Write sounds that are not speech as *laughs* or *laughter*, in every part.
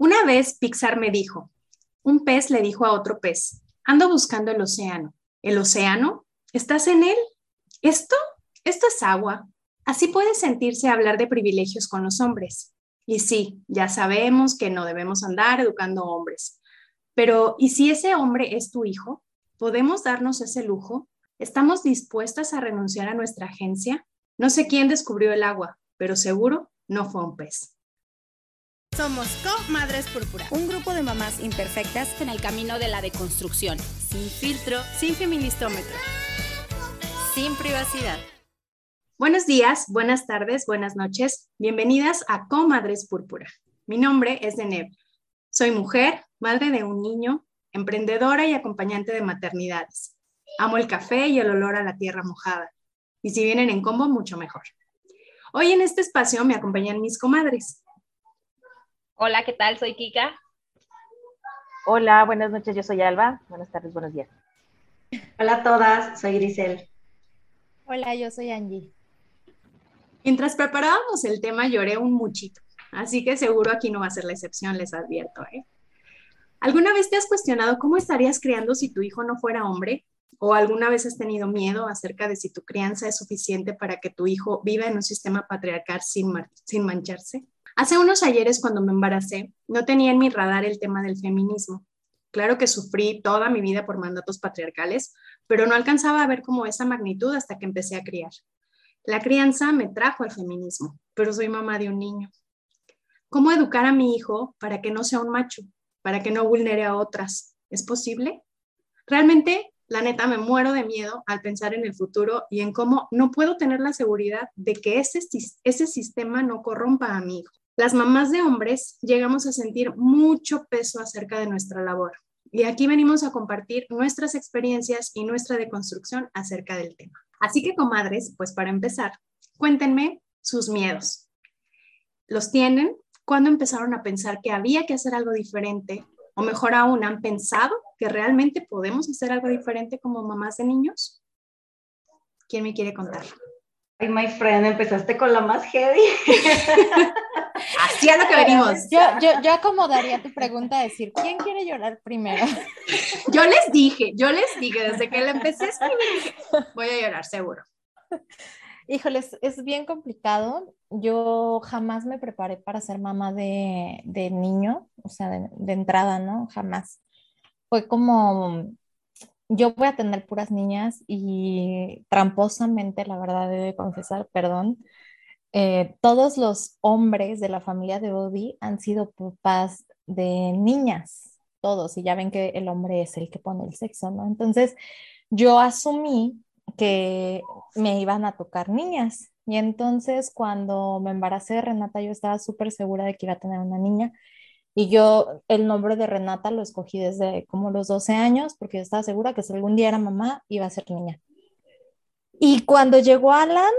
Una vez Pixar me dijo, un pez le dijo a otro pez, ando buscando el océano. ¿El océano? ¿Estás en él? ¿Esto? Esto es agua. Así puede sentirse hablar de privilegios con los hombres. Y sí, ya sabemos que no debemos andar educando hombres. Pero, ¿y si ese hombre es tu hijo? ¿Podemos darnos ese lujo? ¿Estamos dispuestas a renunciar a nuestra agencia? No sé quién descubrió el agua, pero seguro no fue un pez. Somos Co-Madres Púrpura, un grupo de mamás imperfectas en el camino de la deconstrucción, sin filtro, sin feministómetro, sin privacidad. Buenos días, buenas tardes, buenas noches. Bienvenidas a Comadres Púrpura. Mi nombre es Deneb. Soy mujer, madre de un niño, emprendedora y acompañante de maternidades. Amo el café y el olor a la tierra mojada. Y si vienen en combo, mucho mejor. Hoy en este espacio me acompañan mis comadres. Hola, ¿qué tal? Soy Kika. Hola, buenas noches, yo soy Alba. Buenas tardes, buenos días. Hola a todas, soy Grisel. Hola, yo soy Angie. Mientras preparábamos el tema lloré un muchito, así que seguro aquí no va a ser la excepción, les advierto. ¿eh? ¿Alguna vez te has cuestionado cómo estarías criando si tu hijo no fuera hombre? ¿O alguna vez has tenido miedo acerca de si tu crianza es suficiente para que tu hijo viva en un sistema patriarcal sin, sin mancharse? Hace unos ayeres cuando me embaracé, no tenía en mi radar el tema del feminismo. Claro que sufrí toda mi vida por mandatos patriarcales, pero no alcanzaba a ver como esa magnitud hasta que empecé a criar. La crianza me trajo al feminismo, pero soy mamá de un niño. ¿Cómo educar a mi hijo para que no sea un macho, para que no vulnere a otras? ¿Es posible? Realmente, la neta, me muero de miedo al pensar en el futuro y en cómo no puedo tener la seguridad de que ese, ese sistema no corrompa a mi hijo. Las mamás de hombres llegamos a sentir mucho peso acerca de nuestra labor y aquí venimos a compartir nuestras experiencias y nuestra deconstrucción acerca del tema. Así que, comadres, pues para empezar, cuéntenme sus miedos. ¿Los tienen? ¿Cuándo empezaron a pensar que había que hacer algo diferente? O mejor aún, ¿han pensado que realmente podemos hacer algo diferente como mamás de niños? ¿Quién me quiere contar? Ay, my friend, empezaste con la más heavy. *laughs* Así lo que venimos. Yo, yo, yo acomodaría tu pregunta a decir, ¿quién quiere llorar primero? Yo les dije, yo les dije, desde que la empecé a escribir, voy a llorar, seguro. Híjoles, es bien complicado. Yo jamás me preparé para ser mamá de, de niño, o sea, de, de, entrada, ¿no? Jamás. Fue como, yo voy a tener puras niñas y tramposamente, la verdad, debo confesar, perdón, eh, todos los hombres de la familia de Bobby han sido papás de niñas, todos, y ya ven que el hombre es el que pone el sexo, ¿no? Entonces, yo asumí que me iban a tocar niñas. Y entonces, cuando me embaracé de Renata, yo estaba súper segura de que iba a tener una niña. Y yo el nombre de Renata lo escogí desde como los 12 años, porque yo estaba segura que si algún día era mamá, iba a ser niña. Y cuando llegó Alan,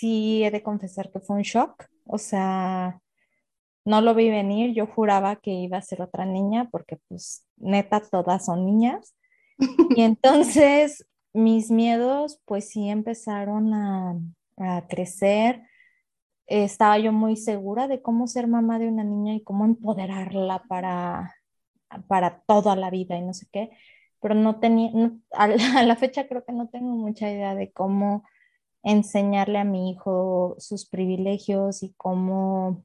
sí he de confesar que fue un shock, o sea, no lo vi venir, yo juraba que iba a ser otra niña porque pues neta todas son niñas. *laughs* Y entonces mis miedos pues sí empezaron a, a crecer. Estaba yo muy segura de cómo ser mamá de una niña y cómo empoderarla para, para toda la vida y no sé qué, pero no tenía, a, la, *laughs* a la fecha creo que no tengo mucha idea de cómo enseñarle a mi hijo sus privilegios y cómo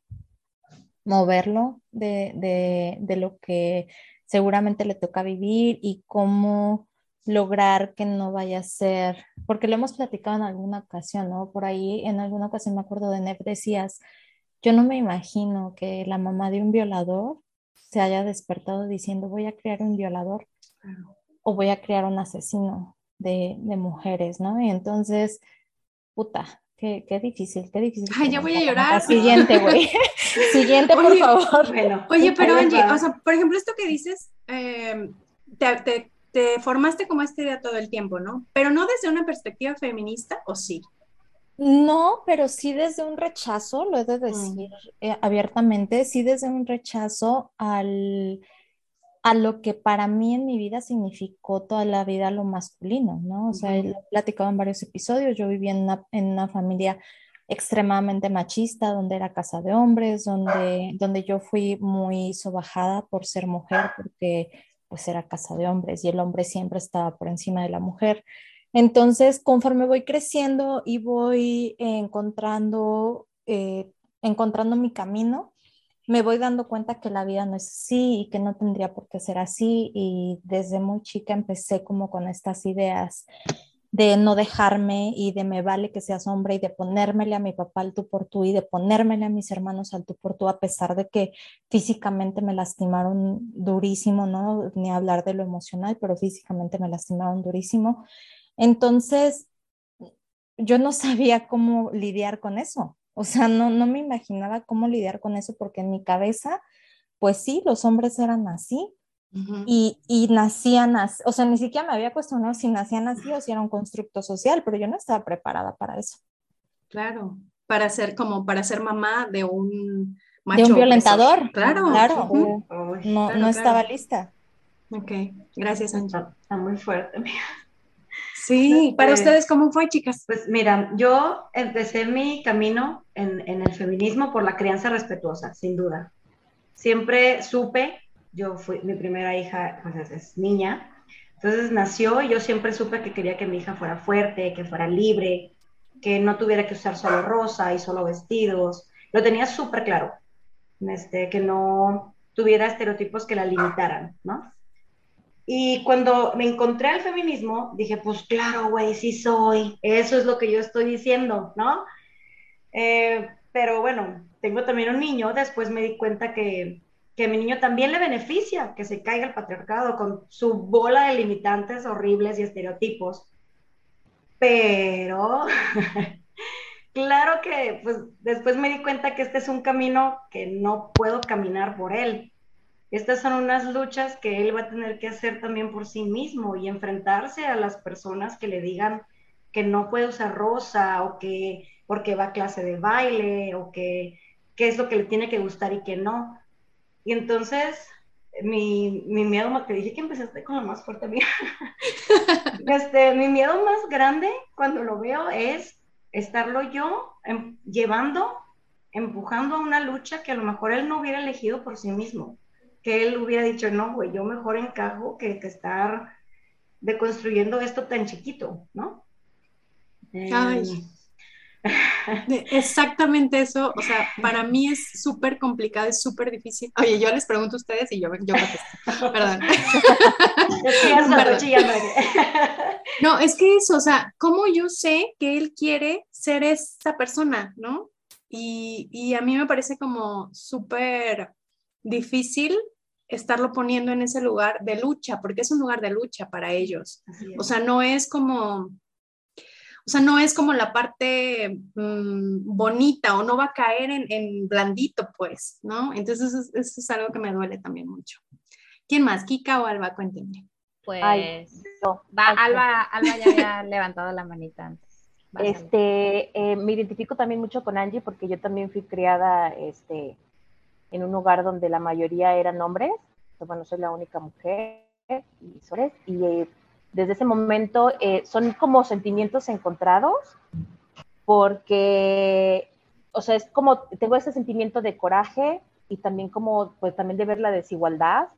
moverlo de, de, de, lo que seguramente le toca vivir y cómo lograr que no vaya a ser, porque lo hemos platicado en alguna ocasión, ¿no? Por ahí en alguna ocasión me acuerdo de Neb, decías, yo no me imagino que la mamá de un violador se haya despertado diciendo voy a crear un violador o voy a crear un asesino de, de mujeres, ¿no? Y entonces puta, qué, qué, difícil, qué difícil. Ay, ya voy a llorar. Siguiente, güey. *laughs* Siguiente, por oye, favor. Bueno, oye, pero Angie, o sea, por ejemplo, esto que dices, eh, te, te, te, formaste como esta idea todo el tiempo, ¿no? Pero no desde una perspectiva feminista, ¿o sí? No, pero sí desde un rechazo, lo he de decir mm. eh, abiertamente, sí desde un rechazo al a lo que para mí en mi vida significó toda la vida lo masculino, ¿no? O sea, he platicado en varios episodios, yo vivía en una, en una familia extremadamente machista, donde era casa de hombres, donde, donde yo fui muy sobajada por ser mujer, porque pues era casa de hombres y el hombre siempre estaba por encima de la mujer. Entonces, conforme voy creciendo y voy encontrando, eh, encontrando mi camino, me voy dando cuenta que la vida no es así y que no tendría por qué ser así. Y desde muy chica empecé como con estas ideas de no dejarme y de me vale que seas hombre y de ponérmele a mi papá al tú por tú y de ponérmele a mis hermanos al tú por tú, a pesar de que físicamente me lastimaron durísimo, ¿no? Ni hablar de lo emocional, pero físicamente me lastimaron durísimo. Entonces, yo no *laughs* sabía cómo lidiar con eso. O sea, no, no me imaginaba cómo lidiar con eso porque en mi cabeza, pues sí, los hombres eran así, y, y, nacían así, o sea, ni siquiera me había cuestionado si nacían así o si era un constructo social, pero yo no estaba preparada para eso. Claro, para ser como, para ser mamá de un macho. De un violentador. Claro. Claro, no, no estaba lista. Ok, gracias, Angie. Está, muy fuerte, amiga. Sí, para este, ustedes, ¿cómo fue, chicas? Pues mira, yo empecé mi camino en, en el feminismo por la crianza respetuosa, sin duda. Siempre supe yo fui, mi primera hija pues es, niña, entonces nació y yo siempre supe que quería que mi hija fuera fuerte, que fuera libre, que no tuviera que usar solo rosa y solo vestidos. Lo tenía súper claro, este, que no tuviera estereotipos que la limitaran, ¿no? Y cuando me encontré al feminismo, dije, pues claro, güey, sí soy, eso es lo que yo estoy diciendo, ¿no? Eh, pero bueno, tengo también un niño, después me di cuenta que que a mi niño también le beneficia que se caiga el patriarcado con su bola de limitantes horribles y estereotipos. Pero, *laughs* claro que pues después me di cuenta que este es un camino que no puedo caminar por él. Estas son unas luchas que él va a tener que hacer también por sí mismo y enfrentarse a las personas que le digan que no puede usar rosa o que porque va a clase de baile o que qué es lo que le tiene que gustar y que no y entonces, mi, mi miedo, te dije que empezaste con lo más fuerte mía. *laughs* este, mi miedo más grande cuando lo veo es estarlo yo em, llevando, empujando a una lucha que a lo mejor él no hubiera elegido por sí mismo. Que él hubiera dicho, no, güey, yo mejor encajo que, que estar deconstruyendo esto tan chiquito, ¿no? Ay. Exactamente eso, o sea, para mí es súper complicado, es súper difícil. Oye, yo les pregunto a ustedes y yo, yo contesto. Perdón. *laughs* *laughs* No, es que eso, o sea, ¿cómo yo sé que él quiere ser esa persona, no? Y, y a mí me parece como súper difícil estarlo poniendo en ese lugar de lucha, porque es un lugar de lucha para ellos. O sea, no es como o sea, no es como la parte mm, bonita o no va a caer en, blandito, pues, ¿no? Entonces, eso, es algo que me duele también mucho. ¿Quién más? ¿Kika o Alba? Cuéntenme. Pues, va, Alba, Alba ya había *laughs* levantado la manita antes. este, eh, me identifico también mucho con Angie porque yo también fui criada este, en un lugar donde la mayoría eran hombres. Bueno, soy la única mujer y, y eh, desde ese momento eh, son como sentimientos encontrados, porque, o sea, es como, tengo ese sentimiento de coraje y también como, pues también de ver la desigualdad.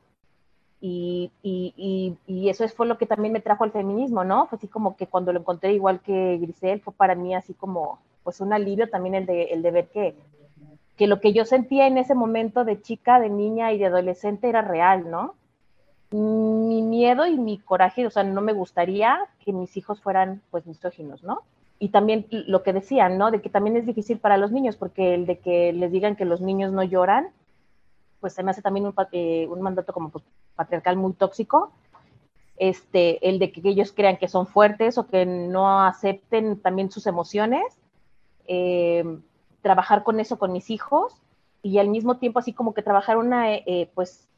Y, y, y, eso fue lo que también me trajo al feminismo, ¿no? Fue así como que cuando lo encontré igual que Grisel, fue para mí así como, pues un alivio también el de, el de ver que, que lo que yo sentía en ese momento de chica, de niña y de adolescente era real, ¿no? mi miedo y mi coraje, o sea, no me gustaría que mis hijos fueran pues misóginos, ¿no? Y también lo que decían, ¿no? De que también es difícil para los niños, porque el de que les digan que los niños no lloran, pues se me hace también un, eh, mandato como pues, patriarcal muy tóxico. Este, el de que ellos crean que son fuertes o que no acepten también sus emociones, eh, trabajar con eso con mis hijos y al mismo tiempo así como que trabajar una, eh, pues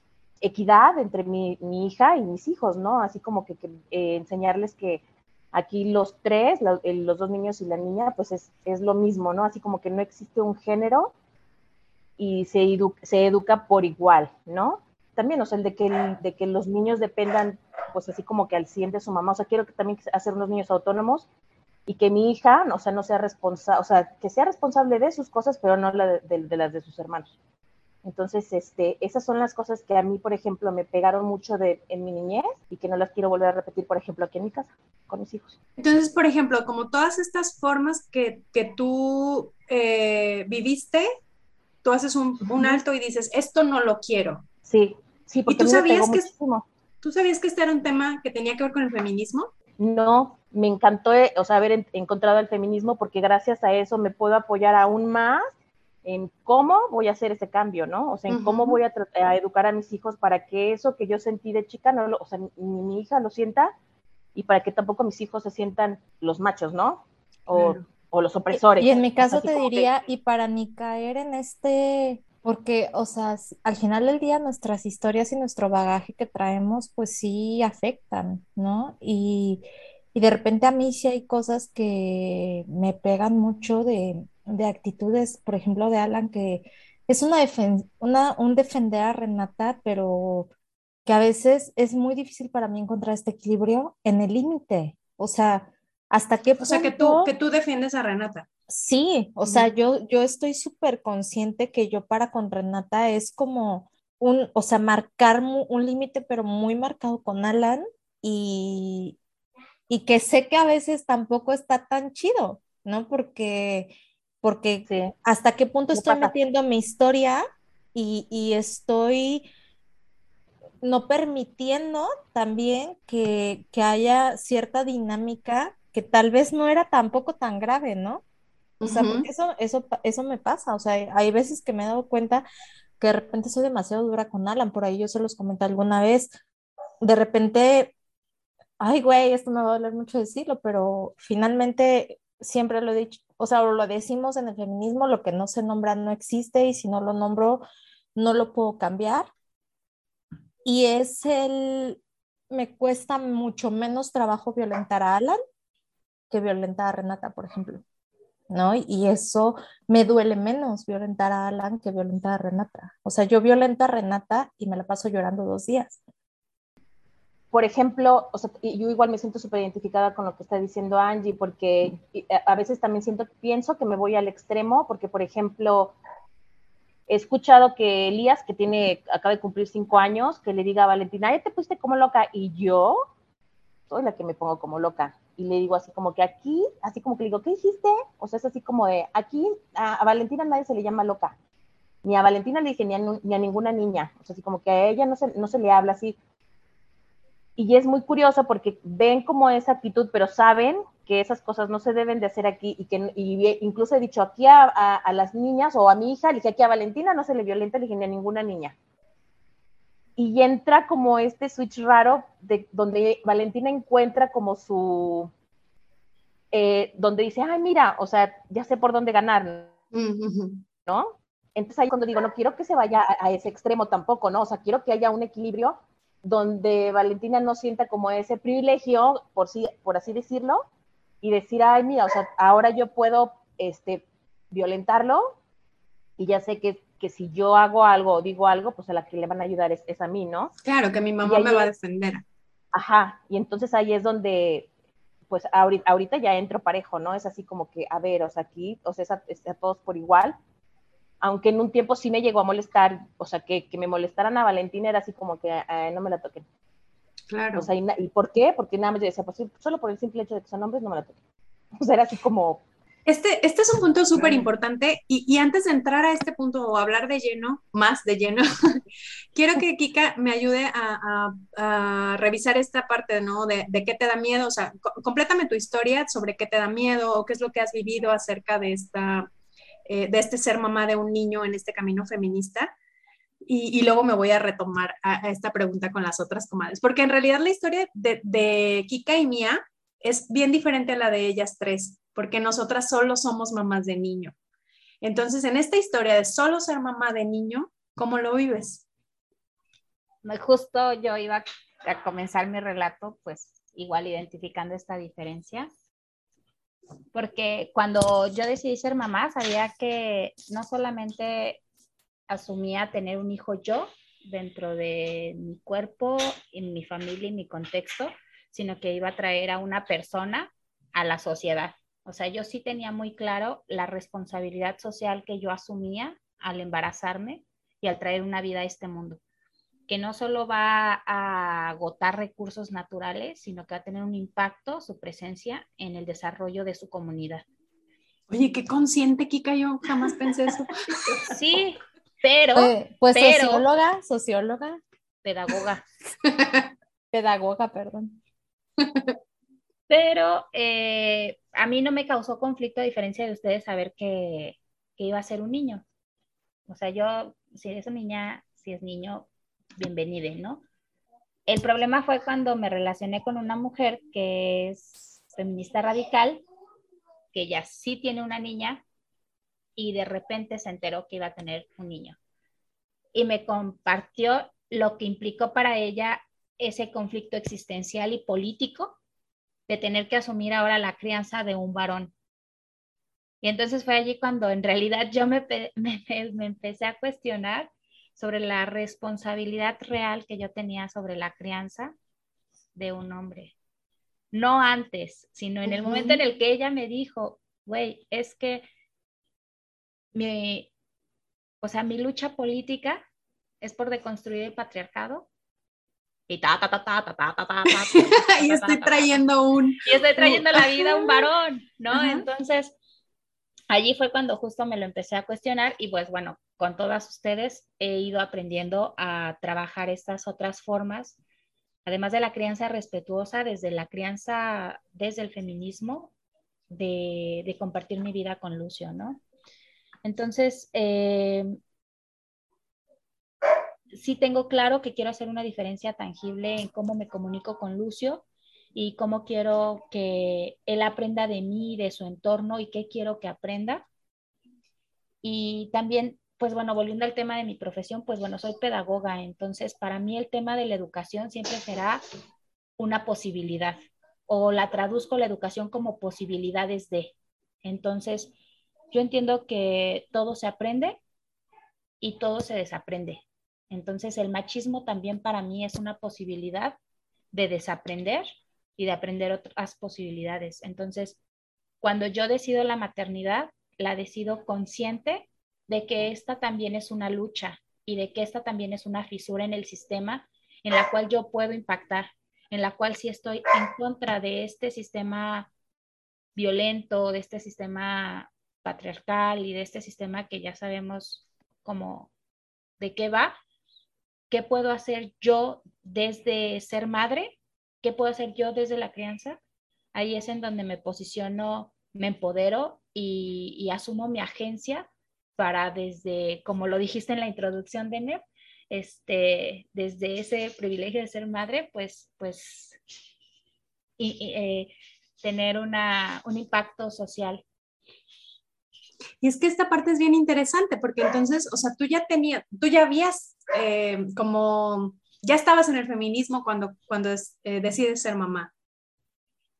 equidad entre mi, hija y mis hijos, ¿no? Así como que, eh, enseñarles que aquí los tres, los dos niños y la niña, pues es, lo mismo, ¿no? Así como que no existe un género y se, se educa por igual, ¿no? También, o sea, el de que, de que los niños dependan, pues así como que al 100 de su mamá, o sea, quiero que también hacer unos niños autónomos y que mi hija, o sea, no sea responsable, o sea, que sea responsable de sus cosas, pero no de, de, las de sus hermanos. Entonces, este, esas son las cosas que a mí, por ejemplo, me pegaron mucho de, en mi niñez y que no las quiero volver a repetir, por ejemplo, aquí en mi casa, con mis hijos. Entonces, por ejemplo, como todas estas formas que, que tú eh, viviste, tú haces un, un, alto y dices, esto no lo quiero. Sí, sí, porque ¿Y tú sabías que, ¿Tú sabías que este era un tema que tenía que ver con el feminismo? No, me encantó, eh, o sea, haber encontrado el feminismo porque gracias a eso me puedo apoyar aún más en cómo voy a hacer ese cambio, ¿no? O sea, en cómo voy a, educar a mis hijos para que eso que yo sentí de chica, no o sea, ni mi hija lo sienta y para que tampoco mis hijos se sientan los machos, ¿no? O, los opresores. Y, en mi caso te diría, y para ni caer en este, porque, o sea, al final del día nuestras historias y nuestro bagaje que traemos, pues sí afectan, ¿no? Y, y de repente a mí sí hay cosas que me pegan mucho de de actitudes, por ejemplo, de Alan, que es una, una un defender a Renata, pero que a veces es muy difícil para mí encontrar este equilibrio en el límite. O sea, hasta qué punto... O sea, que tú, que tú defiendes a Renata. Sí, o sea, yo, yo estoy súper consciente que yo para con Renata es como un, o sea, marcar un límite, pero muy marcado con Alan y, y que sé que a veces tampoco está tan chido, ¿no? Porque porque hasta qué punto estoy metiendo mi historia y, estoy no permitiendo también que, haya cierta dinámica que tal vez no era tampoco tan grave, ¿no? O sea, porque eso, eso, eso me pasa, o sea, hay veces que me he dado cuenta que de repente soy demasiado dura con Alan, por ahí yo se los comenté alguna vez, de repente, ay, güey, esto me va a doler mucho decirlo, pero finalmente siempre lo he dicho, o sea, lo decimos en el feminismo, lo que no se nombra no existe y si no lo nombro, no lo puedo cambiar. Y es el, me cuesta mucho menos trabajo violentar a Alan que violentar a Renata, por ejemplo. ¿no? Y eso me duele menos violentar a Alan que violentar a Renata. O sea, yo violento a Renata y me la paso llorando dos días por ejemplo, o sea, yo igual me siento súper identificada con lo que está diciendo Angie, porque a veces también siento, pienso que me voy al extremo, porque, por ejemplo, he escuchado que Elías, que tiene, acaba de cumplir cinco años, que le diga a Valentina, ya te pusiste como loca, y yo soy la que me pongo como loca. Y le digo así como que aquí, así como que le digo, ¿qué hiciste? O sea, es así como de, aquí a, Valentina nadie se le llama loca. Ni a Valentina le dije, ni a, ni a ninguna niña. O sea, así como que a ella no se, no se le habla así y es muy curioso porque ven como esa actitud, pero saben que esas cosas no se deben de hacer aquí y que incluso he dicho aquí a, las niñas o a mi hija, le dije aquí a Valentina no se le violenta, le dije ni a ninguna niña. Y entra como este switch raro de donde Valentina encuentra como su, eh, donde dice, ay, mira, o sea, ya sé por dónde ganar, ¿no? Entonces ahí cuando digo, no quiero que se vaya a, a ese extremo tampoco, ¿no? O sea, quiero que haya un equilibrio donde Valentina no sienta como ese privilegio, por, sí, por así decirlo, y decir, ay, mira, o sea, ahora yo puedo este, violentarlo y ya sé que, que si yo hago algo o digo algo, pues a la que le van a ayudar es, a mí, ¿no? Claro, que mi mamá me va a defender. Ajá, y entonces ahí es donde, pues ahorita, ahorita ya entro parejo, ¿no? Es así como que, a ver, o sea, aquí, o sea, es a todos por igual, aunque en un tiempo sí me llegó a molestar, o sea, que, que me molestaran a Valentina era así como que no me la toquen. Claro. O sea, y, por qué? Porque nada más yo decía, pues solo por el simple hecho de que son hombres no me la toquen. *laughs* O sea, era así como... Este, este es un punto súper importante y, y, antes de entrar a este punto o hablar de lleno, más de lleno, *laughs* quiero que Kika me ayude a, a, a revisar esta parte, ¿no? De, de, qué te da miedo, o sea, complétame tu historia sobre qué te da miedo o qué es lo que has vivido acerca de esta, eh, de este ser mamá de un niño en este camino feminista. Y, luego me voy a retomar a, esta pregunta con las otras comadres, porque en realidad la historia de, de Kika y Mía es bien diferente a la de ellas tres, porque nosotras solo somos mamás de niño. Entonces, en esta historia de solo ser mamá de niño, ¿cómo lo vives? Justo yo iba a comenzar mi relato, pues igual identificando esta diferencia porque cuando yo decidí ser mamá, sabía que no solamente asumía tener un hijo yo dentro de mi cuerpo, en mi familia y mi contexto, sino que iba a traer a una persona a la sociedad. O sea, yo sí tenía muy claro la responsabilidad social que yo asumía al embarazarme y al traer una vida a este mundo, que no solo va a agotar recursos naturales, sino que va a tener un impacto, su presencia, en el desarrollo de su comunidad. Oye, qué consciente, Kika, yo jamás pensé eso. *laughs* Sí, pero... pues pero, socióloga, socióloga. Pedagoga. *laughs* Pedagoga, perdón. Pero eh, a mí no me causó conflicto, a diferencia de ustedes, saber que, que iba a ser un niño. O sea, yo, si es niña, si es niño, bienvenida, ¿no? El problema fue cuando me relacioné con una mujer que es feminista radical, que ella sí tiene una niña y de repente se enteró que iba a tener un niño. Y me compartió lo que implicó para ella ese conflicto existencial y político de tener que asumir ahora la crianza de un varón. Y entonces fue allí cuando en realidad yo me, *laughs* me, me, empecé a cuestionar sobre la responsabilidad real que yo tenía sobre la crianza de un hombre. No antes, sino en el momento en el que ella me dijo, güey, es que mi, o sea, mi lucha política es por deconstruir el patriarcado. Y ta, ta, ta, ta, ta, ta, ta, ta, y estoy trayendo un... Y estoy trayendo la vida a un varón, ¿no? Entonces, allí fue cuando justo me lo empecé a cuestionar y pues bueno, con todas ustedes he ido aprendiendo a trabajar estas otras formas, además de la crianza respetuosa, desde la crianza, desde el feminismo, de, compartir mi vida con Lucio, ¿no? Entonces, eh, sí tengo claro que quiero hacer una diferencia tangible en cómo me comunico con Lucio y cómo quiero que él aprenda de mí, de su entorno y qué quiero que aprenda. Y también, pues bueno, volviendo al tema de mi profesión, pues bueno, soy pedagoga, entonces para mí el tema de la educación siempre será una posibilidad o la traduzco la educación como posibilidades de. Entonces, yo entiendo que todo se aprende y todo se desaprende. Entonces, el machismo también para mí es una posibilidad de desaprender y de aprender otras posibilidades. Entonces, cuando yo decido la maternidad, la decido consciente de que esta también es una lucha y de que esta también es una fisura en el sistema en la cual yo puedo impactar, en la cual si estoy en contra de este sistema violento, de este sistema patriarcal y de este sistema que ya sabemos cómo de qué va, ¿qué puedo hacer yo desde ser madre? ¿Qué puedo hacer yo desde la crianza? Ahí es en donde me posiciono, me empodero y, asumo mi agencia para desde, como lo dijiste en la introducción de NEP, este, desde ese privilegio de ser madre, pues, pues, y, eh, tener una, un impacto social y es que esta parte es bien interesante porque entonces, o sea, tú ya tenías, tú ya habías eh, como, ya estabas en el feminismo cuando, cuando eh, decides ser mamá.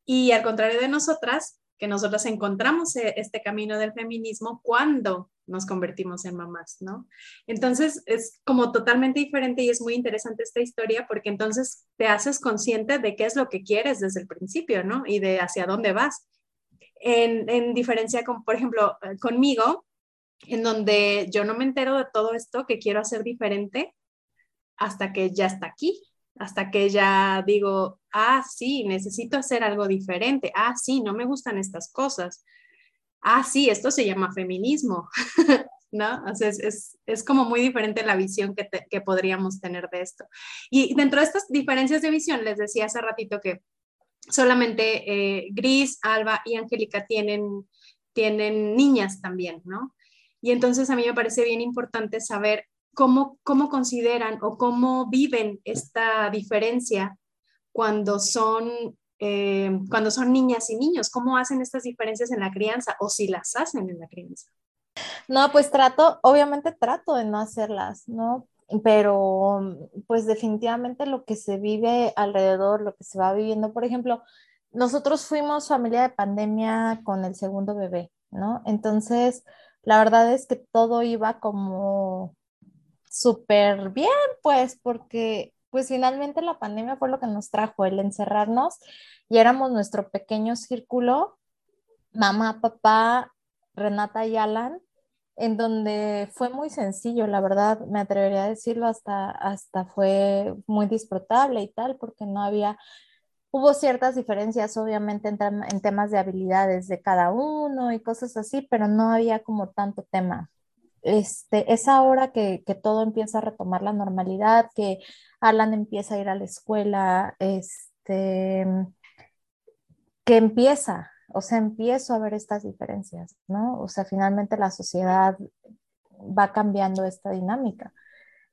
Y al contrario de nosotras, que nosotras encontramos eh, este camino del feminismo cuando nos convertimos en mamás, ¿no? Entonces es como totalmente diferente y es muy interesante esta historia porque entonces te haces consciente de qué es lo que quieres desde el principio, ¿no? Y de hacia dónde vas en, diferencia con, por ejemplo, eh, conmigo, en donde yo no me entero de todo esto que quiero hacer diferente hasta que ya está aquí, hasta que ya digo, ah, sí, necesito hacer algo diferente, ah, sí, no me gustan estas cosas, ah, sí, esto se llama feminismo, *laughs* ¿no? O es, es, como muy diferente la visión que, que podríamos tener de esto. Y dentro de estas diferencias de visión, les decía hace ratito que solamente eh, Gris, Alba y Angélica tienen, tienen niñas también, ¿no? Y entonces a mí me parece bien importante saber cómo, cómo consideran o cómo viven esta diferencia cuando son, eh, cuando son niñas y niños, cómo hacen estas diferencias en la crianza o si las hacen en la crianza. No, pues trato, obviamente trato de no hacerlas, ¿no? pero pues definitivamente lo que se vive alrededor, lo que se va viviendo, por ejemplo, nosotros fuimos familia de pandemia con el segundo bebé, ¿no? Entonces, la verdad es que todo iba como súper bien, pues, porque pues finalmente la pandemia fue lo que nos trajo, el encerrarnos y éramos nuestro pequeño círculo mamá, papá, Renata y Alan, en donde fue muy sencillo, la verdad, me atrevería a decirlo, hasta, hasta fue muy disfrutable y tal, porque no había, hubo ciertas diferencias, obviamente, en, en temas de habilidades de cada uno y cosas así, pero no había como tanto tema. Este, es ahora que, que todo empieza a retomar la normalidad, que Alan empieza a ir a la escuela, este, que empieza o sea, empiezo a ver estas diferencias, ¿no? O sea, finalmente la sociedad va cambiando esta dinámica.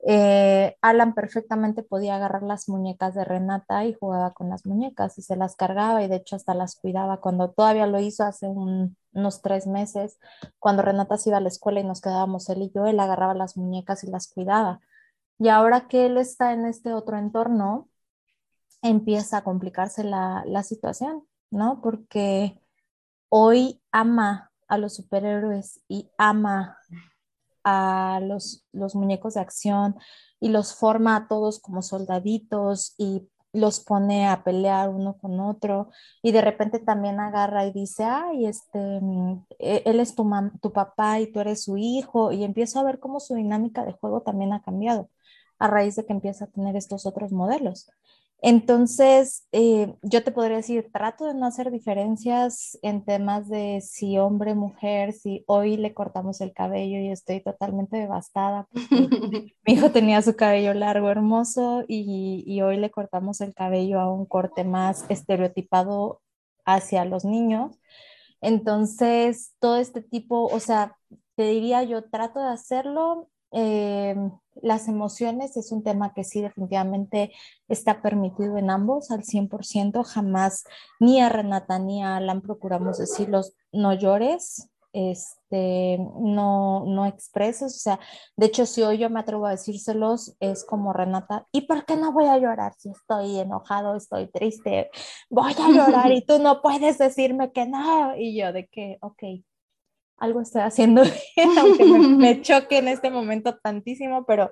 Eh, Alan perfectamente podía agarrar las muñecas de Renata y jugaba con las muñecas y se las cargaba y de hecho hasta las cuidaba. Cuando todavía lo hizo hace unos tres meses, cuando Renata se iba a la escuela y nos quedábamos él y yo, él agarraba las muñecas y las cuidaba. Y ahora que él está en este otro entorno, empieza a complicarse la, la situación, ¿no? Porque hoy ama a los superhéroes y ama a los, los muñecos de acción y los forma a todos como soldaditos y los pone a pelear uno con otro y de repente también agarra y dice, ay, este, e-, él es tu, tu papá y tú eres su hijo y empiezo a ver cómo su dinámica de juego también ha cambiado a raíz de que empieza a tener estos otros modelos. Entonces, eh, yo te podría decir, trato de no hacer diferencias en temas de si hombre, mujer, si hoy le cortamos el cabello y estoy totalmente devastada porque *laughs* mi hijo tenía su cabello largo, hermoso, y, y hoy le cortamos el cabello a un corte más estereotipado hacia los niños. Entonces, todo este tipo, o sea, te diría, yo trato de hacerlo Em, las emociones es un tema que sí definitivamente está permitido en ambos al 100%. Jamás ni a Renata ni a Alan procuramos decirlos, no llores, este, no, no expreses. O sea, de hecho, si hoy yo me atrevo a decírselos, es como Renata, ¿y por qué no voy a llorar si estoy enojado, estoy triste? Voy a llorar y *laughs* tú no puedes decirme que no. Y yo de que, ok, algo estoy haciendo *laughs* bien, aunque me, *laughs* choque en este momento tantísimo, pero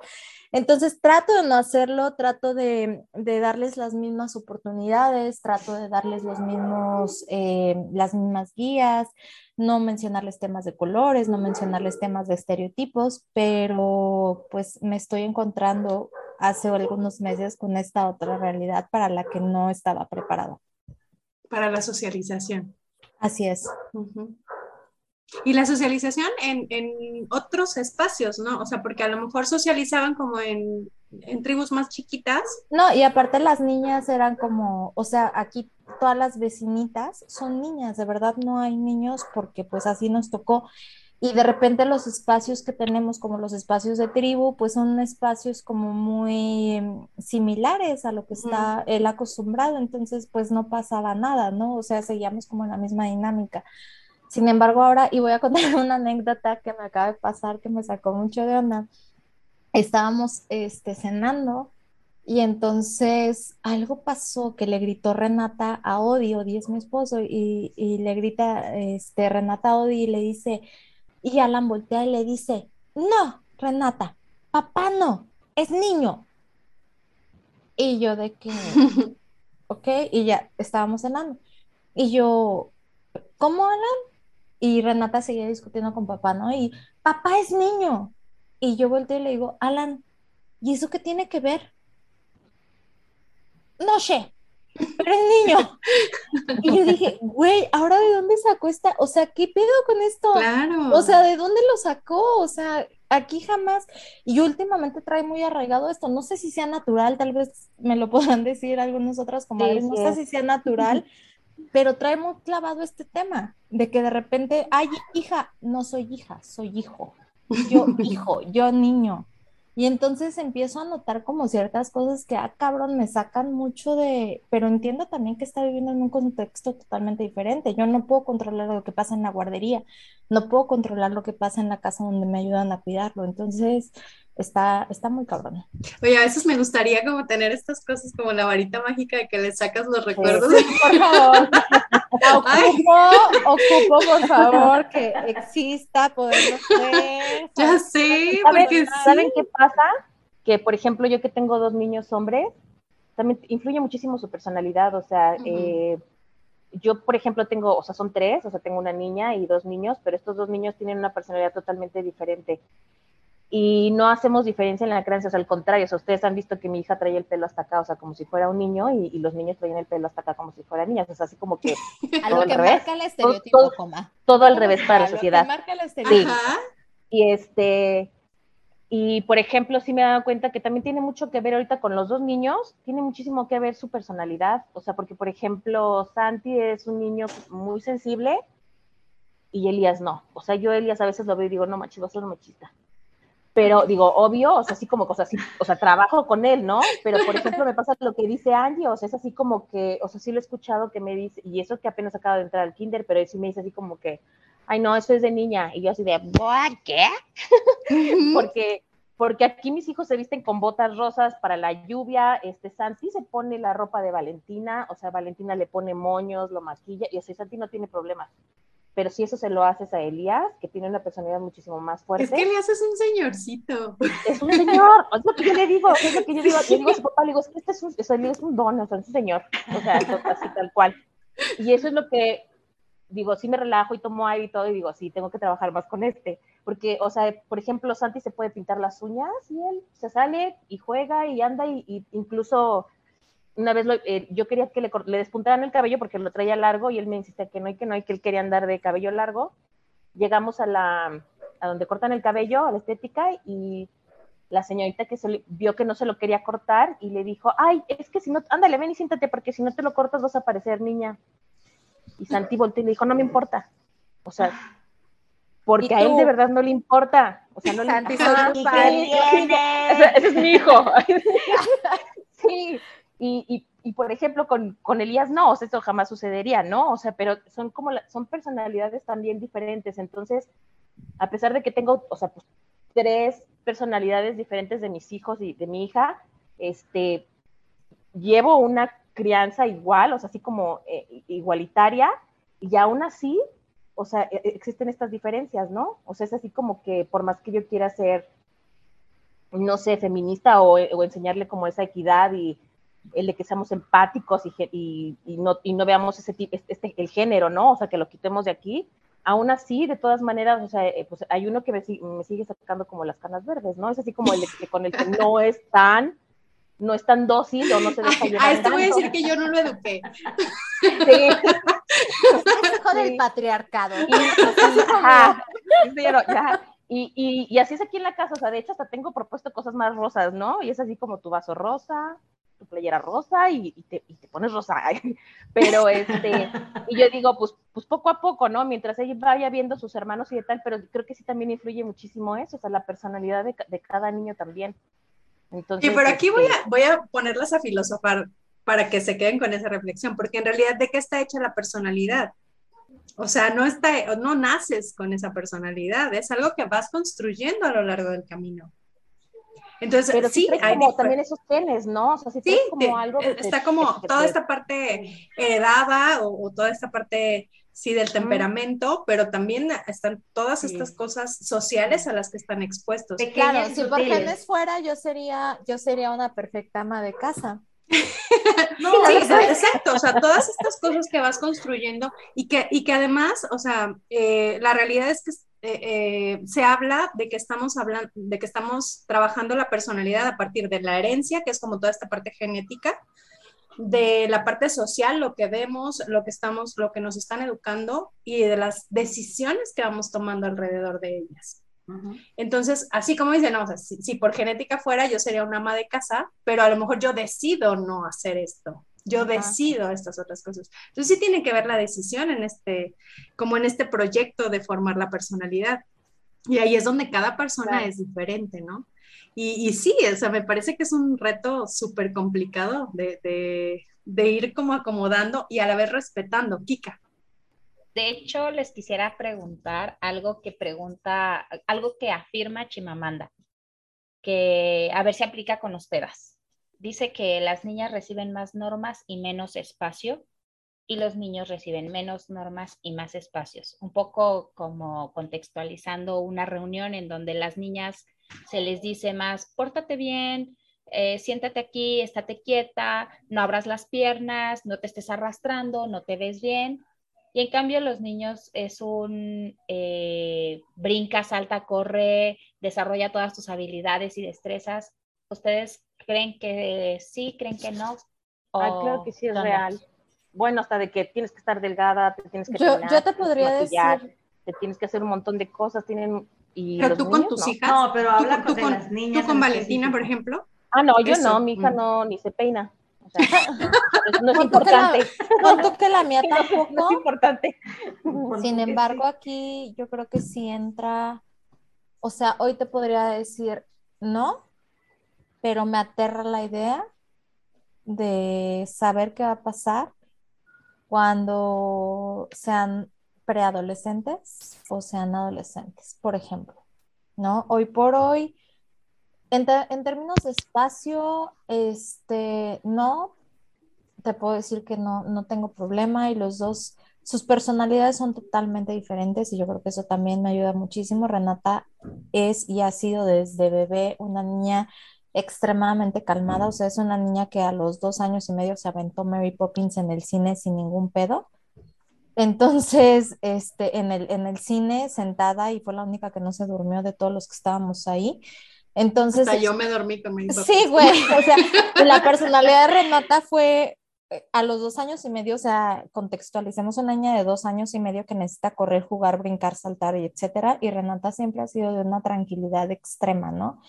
entonces trato de no hacerlo, trato de, darles las mismas oportunidades, trato de darles los mismos, eh, las mismas guías, no mencionarles temas de colores, no mencionarles temas de estereotipos, pero pues me estoy encontrando hace algunos meses con esta otra realidad para la que no estaba preparada. Para la socialización. Así es. Y la socialización en, en, otros espacios, ¿no? O sea, porque a lo mejor socializaban como en, en, tribus más chiquitas. No, y aparte las niñas eran como, o sea, aquí todas las vecinitas son niñas, de verdad no hay niños porque pues así nos tocó. Y de repente los espacios que tenemos, como los espacios de tribu, pues son espacios como muy em, similares a lo que está él acostumbrado, entonces pues no pasaba nada, ¿no? O sea, seguíamos como en la misma dinámica. Sin embargo, ahora, y voy a contar *laughs* una anécdota que me acaba de pasar que me sacó mucho de onda. Estábamos este, cenando y entonces algo pasó que le gritó Renata a Odi, Odi es mi esposo, y, y le grita este, Renata a Odi y le dice, y Alan voltea y le dice, no, Renata, papá no, es niño. Y yo de que, *laughs* ok, y ya estábamos cenando. Y yo, ¿cómo Alan? Y Renata seguía discutiendo con papá, ¿no? Y papá es niño. Y yo volteo y le digo, Alan, ¿y eso qué tiene que ver? No sé, pero es niño. y yo dije, güey, ¿ahora de dónde sacó esta? O sea, ¿qué pedo con esto? Claro. O sea, ¿de dónde lo sacó? O sea, aquí jamás. Y últimamente trae muy arraigado esto. No sé si sea natural, tal vez me lo *laughs* podrán decir algunas otras comadres. no sé si sea natural, *laughs* pero trae muy clavado este tema de que de repente, ay, hija, no soy hija, soy hijo. Yo *laughs* hijo, yo niño. Y entonces empiezo a notar como ciertas cosas que, ah, cabrón, me sacan mucho de, pero entiendo también que está viviendo en un contexto totalmente diferente. Yo no puedo controlar lo que pasa en la guardería, no puedo controlar lo que pasa en la casa donde me ayudan a cuidarlo. Entonces, está, está muy cabrón. Oye, a veces me gustaría como tener estas cosas como la varita mágica de que le sacas los recuerdos. por favor. *laughs* ocupo, ocupo, por favor, que exista, poderlo. *laughs* Ya sé, ¿Saben, ¿Saben qué pasa? Que, por ejemplo, yo que tengo dos niños hombres, también influye muchísimo su personalidad, o sea, eh, yo, por ejemplo, tengo, o sea, son tres, o sea, tengo una niña y dos niños, pero estos dos niños tienen una personalidad totalmente diferente. Y no hacemos diferencia en la creencia, o sea, al contrario, o sea, ustedes han visto que mi hija traía el pelo hasta acá, o sea, como si fuera un niño, y, los niños traían el pelo hasta acá como si fueran niñas, o sea, así como que... *laughs* A lo que marca el estereotipo, todo, coma. Todo al revés para la sociedad. marca el estereotipo. Y este, y por ejemplo, sí me he dado cuenta que también tiene mucho que ver ahorita con los dos niños, tiene muchísimo que ver su personalidad. O sea, porque por ejemplo, Santi es un niño muy sensible y Elías no. O sea, yo Elías a veces lo veo y digo, no manches, vas a ser machista. Pero digo, obvio, o sea, así como cosas así, o sea, trabajo con él, ¿no? Pero por *laughs* ejemplo, me pasa lo que dice Angie, o sea, es así como que, o sea, sí lo he escuchado que me dice, y eso que apenas acaba de entrar al kinder, pero él sí me dice así como que, ay, no, eso es de niña. Y yo así de, ¿qué? *laughs* porque, porque aquí mis hijos se visten con botas rosas para la lluvia, este Santi se pone la ropa de Valentina, o sea, Valentina le pone moños, lo maquilla, y así Santi no tiene problemas. Pero si eso se lo haces a Elías, que tiene una personalidad muchísimo más fuerte. Es que Elías es un señorcito. Es un señor, es lo que yo le digo, es lo que yo digo, yo digo a su papá, le digo, es que este es un, es un don, o sea, es un señor, o sea, así tal cual. Y eso es lo que digo, sí me relajo y tomo aire y todo, y digo, sí, tengo que trabajar más con este. Porque, o sea, por ejemplo, Santi se puede pintar las uñas y él se sale y juega y anda y, incluso una vez eh, yo quería que le, le, despuntaran el cabello porque lo traía largo y él me insistía que no hay que no hay que él quería andar de cabello largo. Llegamos a la a donde cortan el cabello, a la estética y la señorita que se vio que no se lo quería cortar y le dijo, ay, es que si no, ándale, ven y siéntate porque si no te lo cortas vas a parecer niña. Y Santi volteó y le dijo, no me importa. O sea, porque a él de verdad no le importa. O sea, no le importa. Ese, es mi hijo. *laughs* *laughs* sí. Y, por ejemplo, con, con, Elías no, o eso jamás sucedería, ¿no? O sea, pero son como, son personalidades también diferentes. Entonces, a pesar de que tengo, o sea, pues tres personalidades diferentes de mis hijos y de mi hija, este, llevo una crianza igual, o sea, así como eh, igualitaria, y aún así, o sea, e, existen estas diferencias, ¿no? O sea, es así como que por más que yo quiera ser, no sé, feminista o, enseñarle como esa equidad y el de que seamos empáticos y, no, y no veamos ese tipo, este, el género, ¿no? O sea, que lo quitemos de aquí. Aún así, de todas maneras, o sea, eh, pues hay uno que me, me, sigue sacando como las canas verdes, ¿no? Es así como el que con el que no es tan no es tan dócil o no se deja llevar. A esto voy a decir que yo no lo eduqué. Sí. Es hijo del patriarcado. Y, y, y, así es aquí en la casa, o sea, de hecho hasta tengo propuesto cosas más rosas, ¿no? Y es así como tu vaso rosa, tu playera rosa y, te, y te, pones rosa. *laughs* Pero este, y yo digo, pues, pues poco a poco, ¿no? Mientras ella vaya viendo sus hermanos y de tal, pero creo que sí también influye muchísimo eso, o sea, la personalidad de, de cada niño también. Entonces, sí, pero aquí voy, a, este voy a ponerlas a filosofar para que se queden con esa reflexión, porque en realidad, ¿de qué está hecha la personalidad? O sea, no, está, no naces con esa personalidad, es algo que vas construyendo a lo largo del camino. Entonces, Pero sí, hay como también esos genes, ¿no? O sea, sí, como algo está como toda esta parte heredada o, o, toda esta parte sí, del temperamento, pero también están todas estas cosas sociales a las que están expuestos. Claro, si por genes fuera, yo sería, yo sería una perfecta ama de casa. *laughs* no, sí, exacto, o sea, todas estas cosas que vas construyendo y que, y que además, o sea, eh, la realidad es que eh, eh, se habla de que estamos hablando, de que estamos trabajando la personalidad a partir de la herencia, que es como toda esta parte genética, de la parte social, lo que vemos, lo que estamos, lo que nos están educando y de las decisiones que vamos tomando alrededor de ellas. Entonces, así como dicen, no, si, por genética fuera, yo sería una ama de casa, pero a lo mejor yo decido no hacer esto. Yo decido estas otras cosas. Entonces sí tiene que ver la decisión en este, como en este proyecto de formar la personalidad. Y ahí es donde cada persona es diferente, ¿no? Y, sí, o sea, me parece que es un reto súper complicado de, ir como acomodando y a la vez respetando. Kika. De hecho, les quisiera preguntar algo que pregunta, algo que afirma Chimamanda, que a ver si aplica con los pedas. Dice que las niñas reciben más normas y menos espacio y los niños reciben menos normas y más espacios. Un poco como contextualizando una reunión en donde las niñas se les dice más, pórtate bien, eh, siéntate aquí, estate quieta, no abras las piernas, no te estés arrastrando, no te ves bien. Y en cambio los niños es un eh, brinca, salta, corre, desarrolla todas tus habilidades y destrezas. ¿Ustedes creen que sí, creen que no? Ah, claro que sí es real. Bueno, hasta de que tienes que estar delgada, te tienes que yo, yo te podría decir te tienes que hacer un montón de cosas, tienen y pero tú con tus hijas, no, pero habla tú, con, con, las niñas tú con Valentina, por ejemplo. Ah, no, yo Eso. no, mi hija Mm. no ni se peina. O sea, *laughs* *laughs* no es importante. tú que la mía *laughs* No es tampoco. importante. Sin embargo, aquí yo creo que sí entra, o sea, hoy te podría decir no, pero me aterra la idea de saber qué va a pasar cuando sean preadolescentes o sean adolescentes, por ejemplo, ¿no? Hoy por hoy, en, términos de espacio, este, no, te puedo decir que no, no tengo problema y los dos, sus personalidades son totalmente diferentes y yo creo que eso también me ayuda muchísimo. Renata es y ha sido desde bebé una niña extremadamente calmada, o sea, es una niña que a los dos años y medio se aventó Mary Poppins en el cine sin ningún pedo. Entonces, *laughs* este, en el, en el cine sentada y fue la única que no se durmió de todos los que estábamos ahí. Entonces, Hasta yo me dormí con. Sí, güey. O sea, *laughs* la personalidad de Renata fue eh, a los dos años y medio, o sea, contextualicemos una niña de dos años y medio que necesita correr, jugar, brincar, saltar y etcétera. Y Renata siempre ha sido de una tranquilidad extrema, ¿no?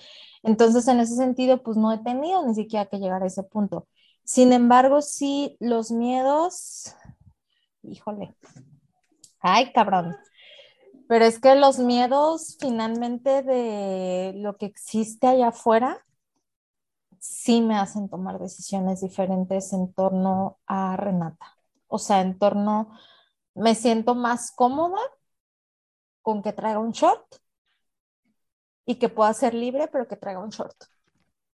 Entonces, en ese sentido, pues no he tenido ni siquiera que llegar a ese punto. Sin embargo, sí, los miedos, híjole, ay, cabrón. Pero es que los miedos finalmente de lo que existe allá afuera sí me hacen tomar decisiones diferentes en torno a Renata. O sea, en torno, me siento más cómoda con que traiga un short y que pueda ser libre, pero que traiga un short.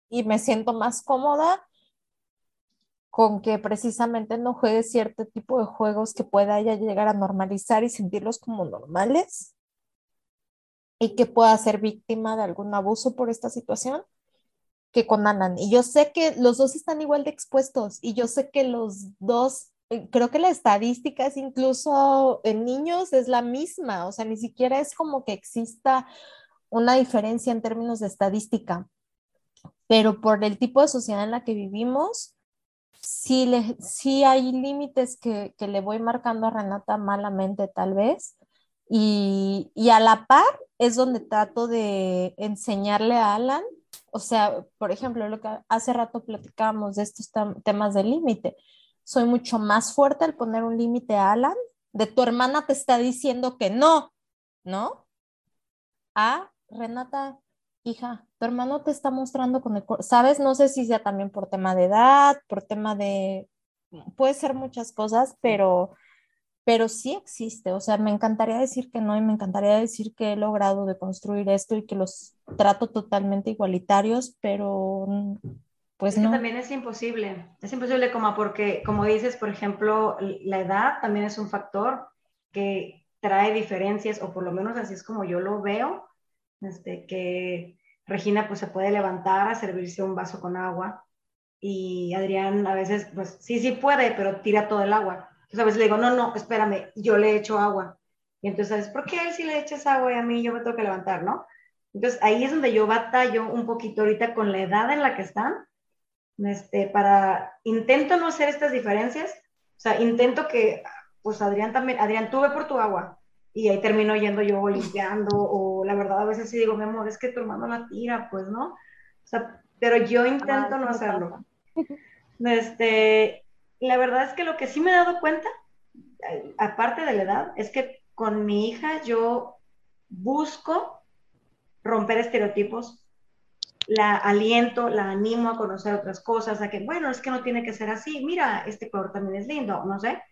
Y me siento más cómoda con que precisamente no juegue cierto tipo de juegos que pueda ella llegar a normalizar y sentirlos como normales y que pueda ser víctima de algún abuso por esta situación que con Alan. Y yo sé que los dos están igual de expuestos y yo sé que los dos, eh, creo que la estadística es incluso en niños es la misma, o sea, ni siquiera es como que exista una diferencia en términos de estadística, pero por el tipo de sociedad en la que vivimos, sí, le, hay límites que, que le voy marcando a Renata malamente tal vez. Y, y a la par es donde trato de enseñarle a Alan o sea, por ejemplo, lo que hace rato platicábamos de estos tem- temas de límite. Soy mucho más fuerte al poner un límite a Alan, de tu hermana te está diciendo que no, ¿no? A Renata, hija, tu hermano te está mostrando con el, ¿sabes? No sé si sea también por tema de edad, por tema de, puede ser muchas cosas, pero pero sí existe, o sea, me encantaría decir que no y me encantaría decir que he logrado de construir esto y que los trato totalmente igualitarios, pero pues Es que no. también es imposible, es imposible como porque, como dices, por ejemplo, la edad también es un factor que trae diferencias, o por lo menos así es como yo lo veo, este, que Regina pues se puede levantar a servirse un vaso con agua y Adrián a veces pues sí, sí puede, pero tira todo el agua. Entonces a veces le digo, no, no, espérame, yo le echo agua. Y entonces, ¿sabes por qué él sí le echas agua y a mí yo me tengo que levantar, no? Entonces ahí es donde yo batallo un poquito ahorita con la edad en la que están, este, para, intento no hacer estas diferencias, o sea, intento que, pues Adrián también, Adrián, tú ve por tu agua, y ahí termino yendo yo limpiando, o la verdad a veces sí digo, mi amor, es que tu hermano la tira, pues, ¿no? O sea, pero yo intento Ah, no hacerlo. Este, la verdad es que lo que sí me he dado cuenta, eh, aparte de la edad, es que con mi hija yo busco romper estereotipos, la aliento, la animo a conocer otras cosas, a que, bueno, es que no tiene que ser así, mira, este color también es lindo, no sé.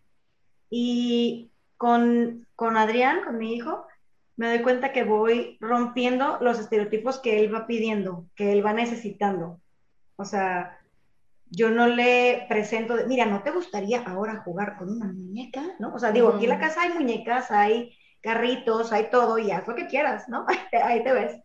Y con, con Adrián, con mi hijo, me doy cuenta que voy rompiendo los estereotipos que él va pidiendo, que él va necesitando. O sea, yo no le presento, de, mira, ¿no te gustaría ahora jugar con una muñeca? ¿No? O sea, digo, aquí en la casa hay muñecas, hay carritos, hay todo, y haz lo que quieras, ¿no? *laughs* Ahí te ves.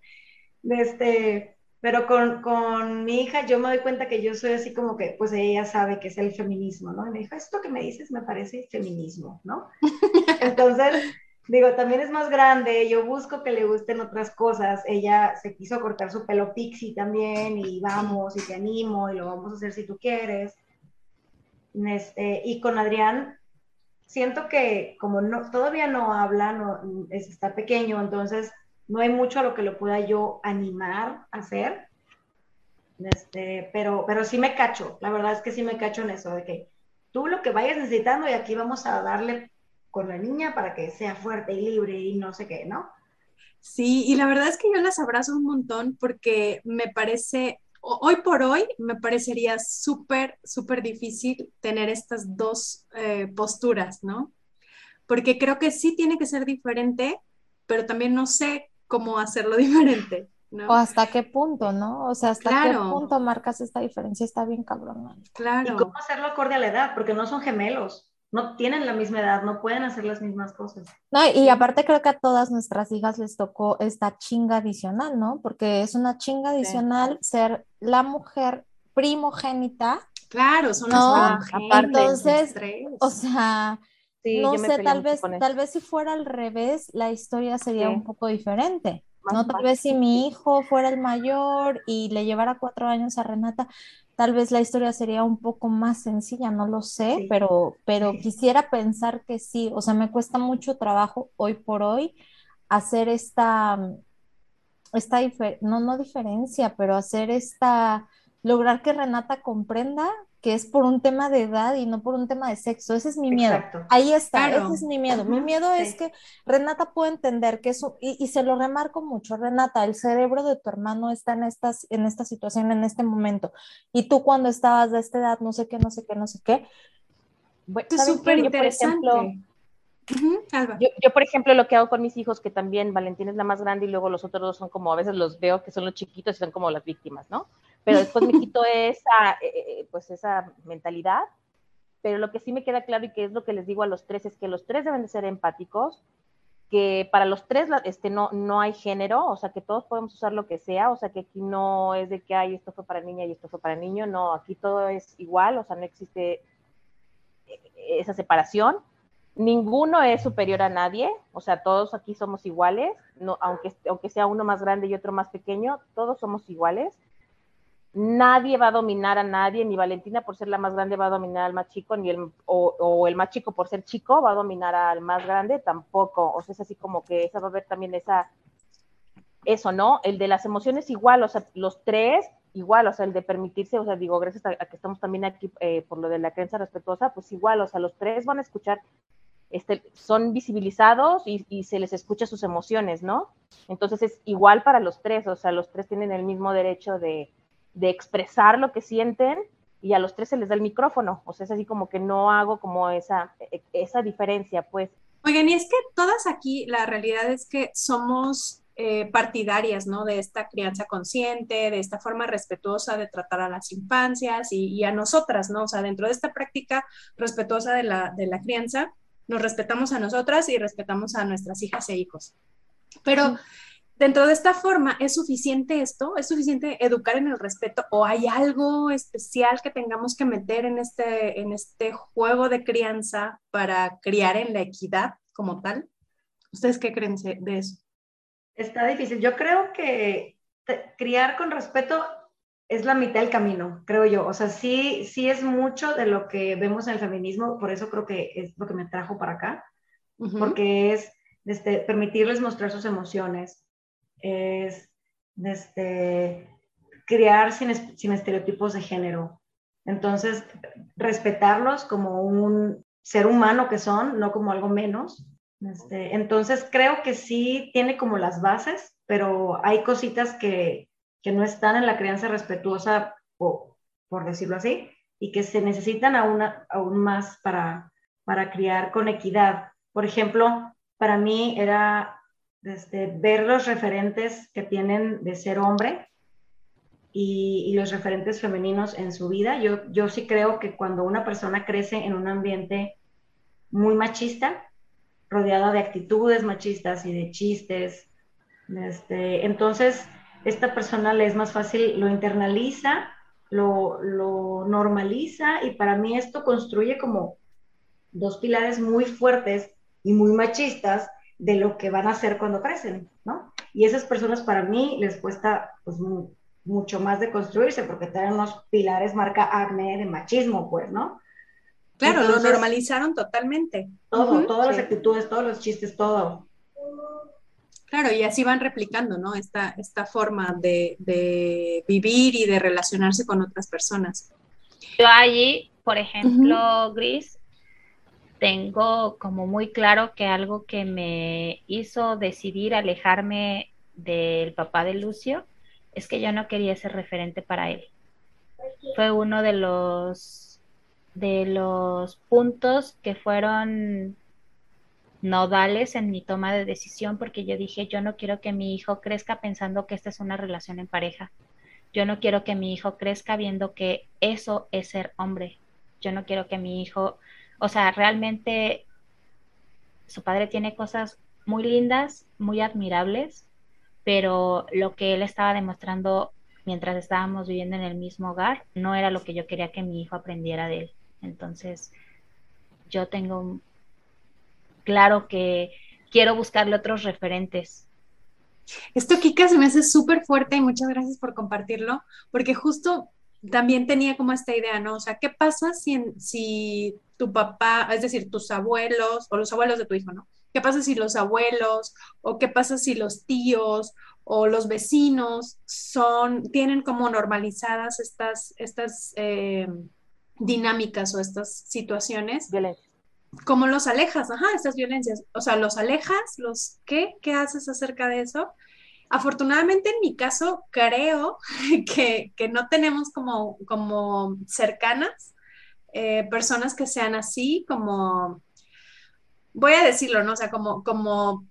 Este, pero con, con, mi hija yo me doy cuenta que yo soy así como que, pues ella sabe que es el feminismo, ¿no? Y me dijo, esto que me dices me parece feminismo, ¿no? *laughs* Entonces, digo, también es más grande, yo busco que le gusten otras cosas, ella se quiso cortar su pelo pixie también y vamos y te animo y lo vamos a hacer si tú quieres. Este, y con Adrián, siento que como no, todavía no habla, no, está pequeño, entonces no hay mucho a lo que lo pueda yo animar a hacer. Este, pero, pero sí me cacho, la verdad es que sí me cacho en eso, de que tú lo que vayas necesitando y aquí vamos a darle con la niña para que sea fuerte y libre y no sé qué, ¿no? Sí, y la verdad es que yo las abrazo un montón porque me parece, hoy por hoy, me parecería súper, súper difícil tener estas dos eh, posturas, ¿no? Porque creo que sí tiene que ser diferente, pero también no sé cómo hacerlo *laughs* diferente. ¿no? O hasta qué punto, ¿no? O sea, hasta qué punto marcas esta diferencia, está bien cabrón. Claro. ¿Y cómo hacerlo acorde a la edad? Porque no son gemelos, no tienen la misma edad, no pueden hacer las mismas cosas. No, y aparte creo que a todas nuestras hijas les tocó esta chinga adicional, ¿no? Porque es una chinga adicional ser la mujer primogénita. Claro, son no, aparte, Entonces, o sea, no sé, tal vez, tal vez si fuera al revés, la historia sería un poco diferente. no, tal vez si mi hijo fuera el mayor y le llevara cuatro años a Renata, tal vez la historia sería un poco más sencilla, no lo sé, pero, pero quisiera pensar que sí. O sea, me cuesta mucho trabajo hoy por hoy hacer esta, esta no, no diferencia, pero hacer esta, lograr que Renata comprenda que es por un tema de edad y no por un tema de sexo. Ese es mi miedo. Ahí está, ese es mi miedo. Mi miedo es que Renata puede entender que eso, y, se lo remarco mucho, Renata, el cerebro de tu hermano está en, estas, en esta situación, en este momento. Y tú cuando estabas de esta edad, no sé qué, no sé qué, no sé qué. es súper interesante. yo, yo, por ejemplo, lo que hago con mis hijos, que también Valentín es la más grande y luego los otros dos son como, a veces los veo que son los chiquitos y son como las víctimas, ¿no? Pero *laughs* después me quito esa, eh, eh, pues esa mentalidad. Pero lo que sí me queda claro y que es lo que les digo a los tres es que los tres deben de ser empáticos, que para los tres este, no, no hay género, o sea, que todos podemos usar lo que sea, o sea, que aquí no es de que, hay esto fue para niña y esto fue para niño, no, aquí todo es igual, o sea, no existe eh, esa separación. Ninguno es superior a nadie, o sea, todos aquí somos iguales, no, aunque, aunque sea uno más grande y otro más pequeño, todos somos iguales nadie va a dominar a nadie, ni Valentina por ser la más grande va a dominar al más chico, ni el, o, el más chico por ser chico va a dominar al más grande, tampoco. O sea, es así como que esa va a haber también esa, eso, ¿no? El de las emociones igual, o sea, los tres igual, o sea, el de permitirse, o sea, digo, gracias a, que estamos también aquí eh, por lo de la creencia respetuosa, pues igual, o sea, los tres van a escuchar, este, son visibilizados y, y se les escucha sus emociones, ¿no? Entonces es igual para los tres, o sea, los tres tienen el mismo derecho de, de expresar lo que sienten y a los tres se les da el micrófono. O sea, es así como que no hago como esa, e, esa diferencia, pues. Oigan, y es que todas aquí, la realidad es que somos eh, partidarias, ¿no? De esta crianza consciente, de esta forma respetuosa de tratar a las infancias y, a nosotras, ¿no? O sea, dentro de esta práctica respetuosa de la, de la crianza, nos respetamos a nosotras y respetamos a nuestras hijas e hijos. Pero dentro de esta forma, ¿es suficiente esto? ¿Es suficiente educar en el respeto? ¿O hay algo especial que tengamos que meter en este, en este juego de crianza para criar en la equidad como tal? ¿Ustedes qué creen de eso? Está difícil. Yo creo que criar con respeto es la mitad del camino, creo yo. O sea, sí, sí es mucho de lo que vemos en el feminismo, por eso creo que es lo que me trajo para acá, porque es este, permitirles mostrar sus emociones, es este, crear sin, sin estereotipos de género. Entonces, respetarlos como un ser humano que son, no como algo menos. Este, entonces, creo que sí tiene como las bases, pero hay cositas que, que no están en la crianza respetuosa, o, por decirlo así, y que se necesitan aún, aún más para, para criar con equidad. Por ejemplo, para mí era desde ver los referentes que tienen de ser hombre y, los referentes femeninos en su vida. Yo, yo sí creo que cuando una persona crece en un ambiente muy machista, rodeada de actitudes machistas y de chistes, este, entonces esta persona le es más fácil, lo internaliza, lo, lo normaliza y para mí esto construye como dos pilares muy fuertes y muy machistas de lo que van a hacer cuando crecen, ¿no? Y esas personas para mí les cuesta pues, mucho más de construirse porque tienen unos pilares marca acné de machismo, pues, ¿no? Claro, lo normalizaron totalmente. Todo, todas las actitudes, todos los chistes, todo. Claro, y así van replicando, ¿no? Esta, esta forma de, de vivir y de relacionarse con otras personas. Yo allí, por ejemplo, Gris, tengo como muy claro que algo que me hizo decidir alejarme del papá de Lucio es que yo no quería ser referente para él. Fue uno de los de los puntos que fueron nodales en mi toma de decisión porque yo dije, yo no quiero que mi hijo crezca pensando que esta es una relación en pareja. Yo no quiero que mi hijo crezca viendo que eso es ser hombre. Yo no quiero que mi hijo, o sea, realmente su padre tiene cosas muy lindas, muy admirables, pero lo que él estaba demostrando mientras estábamos viviendo en el mismo hogar no era lo que yo quería que mi hijo aprendiera de él. Entonces, yo tengo claro que quiero buscarle otros referentes. Esto, Kika, se me hace súper fuerte y muchas gracias por compartirlo, porque justo también tenía como esta idea, ¿no? O sea, ¿qué pasa si, si tu papá, es decir, tus abuelos o los abuelos de tu hijo, ¿no? ¿Qué pasa si los abuelos o qué pasa si los tíos o los vecinos son, tienen como normalizadas estas, estas eh, dinámicas o estas situaciones? ¿Cómo los alejas? Ajá, estas violencias. O sea, ¿los alejas? ¿Los qué? ¿Qué haces acerca de eso? Afortunadamente en mi caso creo *laughs* que, no tenemos como, como cercanas eh, personas que sean así, como voy a decirlo, ¿no? O sea, como, como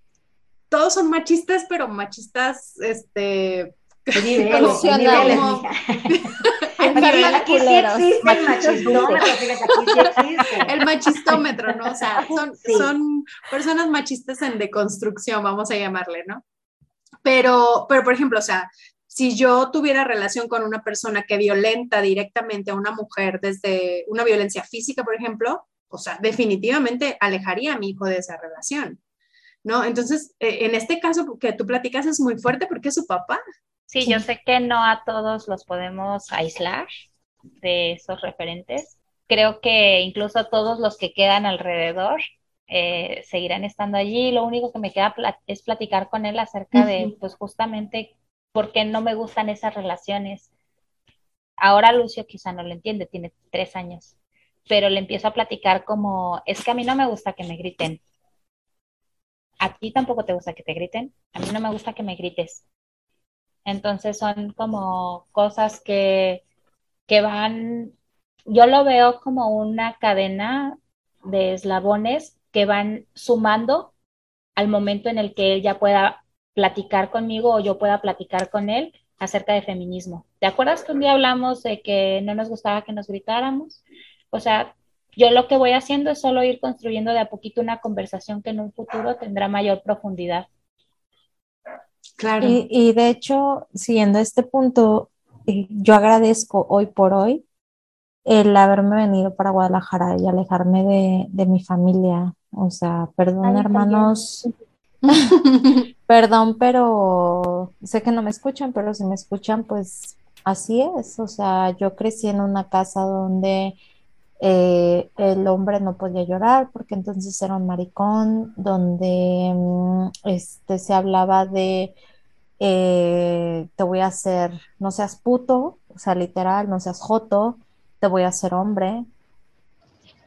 todos son machistas, pero machistas, este... *laughs* Como, *laughs* aquí sí existe el machistómetro, El machistómetro, ¿no? O sea, son, son personas machistas en deconstrucción, vamos a llamarle, ¿no? Pero, pero, por ejemplo, o sea, si yo tuviera relación con una persona que violenta directamente a una mujer desde una violencia física, por ejemplo, o sea, definitivamente alejaría a mi hijo de esa relación, ¿no? Entonces, eh, en este caso que tú platicas es muy fuerte porque es su papá. Sí, yo sé que no a todos los podemos aislar de esos referentes. Creo que incluso todos los que quedan alrededor eh, seguirán estando allí. Lo único que me queda es platicar con él acerca de, pues justamente, por qué no me gustan esas relaciones. Ahora Lucio quizá no lo entiende, tiene tres años pero le empiezo a platicar como, es que a mí no me gusta que me griten. A ti tampoco te gusta que te griten, a mí no me gusta que me grites. Entonces son como cosas que, que van, yo lo veo como una cadena de eslabones que van sumando al momento en el que él ya pueda platicar conmigo o yo pueda platicar con él acerca de feminismo. ¿Te acuerdas que un día hablamos de que no nos gustaba que nos gritáramos? O sea, yo lo que voy haciendo es solo ir construyendo de a poquito una conversación que en un futuro tendrá mayor profundidad. Claro. Y, de hecho, siguiendo este punto, eh, yo agradezco hoy por hoy el haberme venido para Guadalajara y alejarme de, mi familia. O sea, perdón, hermanos. *laughs* perdón, pero sé que no me escuchan, pero si me escuchan, pues así es. O sea, yo crecí en una casa donde eh, el hombre no podía llorar porque entonces era un maricón, donde mm, este, se hablaba de eh, te voy a hacer, no seas puto, o sea, literal, no seas joto, te voy a hacer hombre.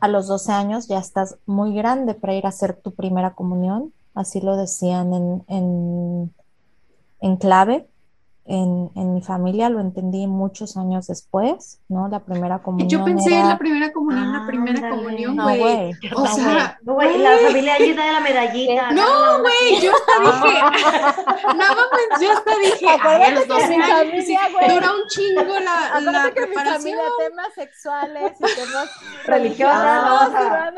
A los 12 años ya estás muy grande para ir a hacer tu primera comunión, así lo decían en, en, en clave en, en, mi familia, lo entendí muchos años después, ¿no? La primera comunión. Yo pensé en la primera comunión, la primera comunión, güey. o sea, güey, la familia allí da la medallita. No, güey, yo hasta dije, no mames, yo hasta dije, ay, a los 12 años, dura un chingo la, la que preparación. Mi familia, temas sexuales y temas religiosos. Ah,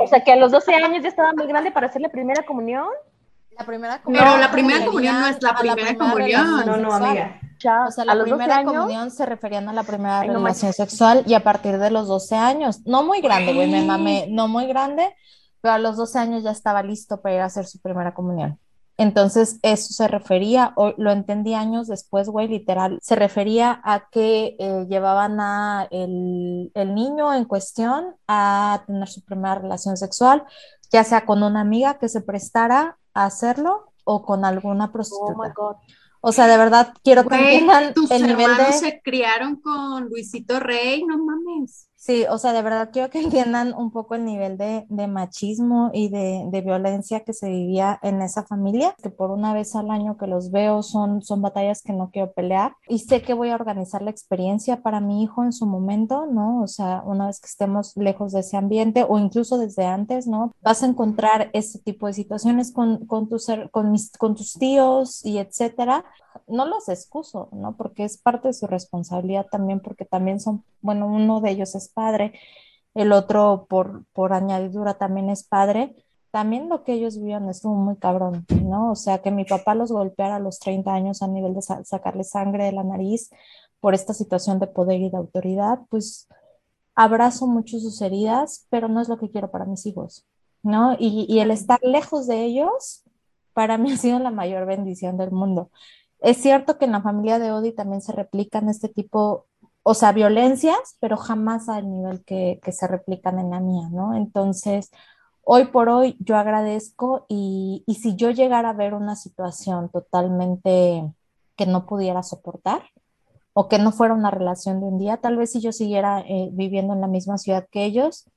o sea, que a los 12 años ya estaba muy grande para hacer la primera comunión. La primera Pero la primera comunión no es la primera, comunión. No, no, amiga. o sea, la primera comunión se referían a la primera relación sexual y a partir de los 12 años, no muy grande, güey, me mamé, no muy grande, pero a los 12 años ya estaba listo para ir a hacer su primera comunión. Entonces, eso se refería, o lo entendí años después, güey, literal, se refería a que eh, llevaban a el, el, niño en cuestión a tener su primera relación sexual, ya sea con una amiga que se prestara a hacerlo o con alguna prostituta. Oh my God. O sea, de verdad quiero que entiendan el nivel de. se criaron con Luisito Rey, no mames. Sí, o sea, de verdad quiero que *laughs* entiendan un poco el nivel de, machismo y de, violencia que se vivía en esa familia, que por una vez al año que los veo son, son batallas que no quiero pelear y sé que voy a organizar la experiencia para mi hijo en su momento, ¿no? O sea, una vez que estemos lejos de ese ambiente o incluso desde antes, ¿no? Vas a encontrar ese tipo de situaciones con, con, tus, con, mis, con tus tíos y etcétera no los excuso, ¿no? Porque es parte de su responsabilidad también, porque también son, bueno, uno de ellos es padre, el otro por, por añadidura también es padre. También lo que ellos vivieron estuvo muy cabrón, ¿no? O sea, que mi papá los golpeara a los 30 años a nivel de sacarle sangre de la nariz por esta situación de poder y de autoridad, pues abrazo mucho sus heridas, pero no es lo que quiero para mis hijos, ¿no? Y, y el estar lejos de ellos, para mí *laughs* ha sido la mayor bendición del mundo. Es cierto que en la familia de Odi también se replican este tipo, o sea, violencias, pero jamás al nivel que, se replican en la mía, ¿no? Entonces, hoy por hoy yo agradezco y, si yo llegara a ver una situación totalmente que no pudiera soportar o que no fuera una relación de un día, tal vez si yo siguiera eh, viviendo en la misma ciudad que ellos,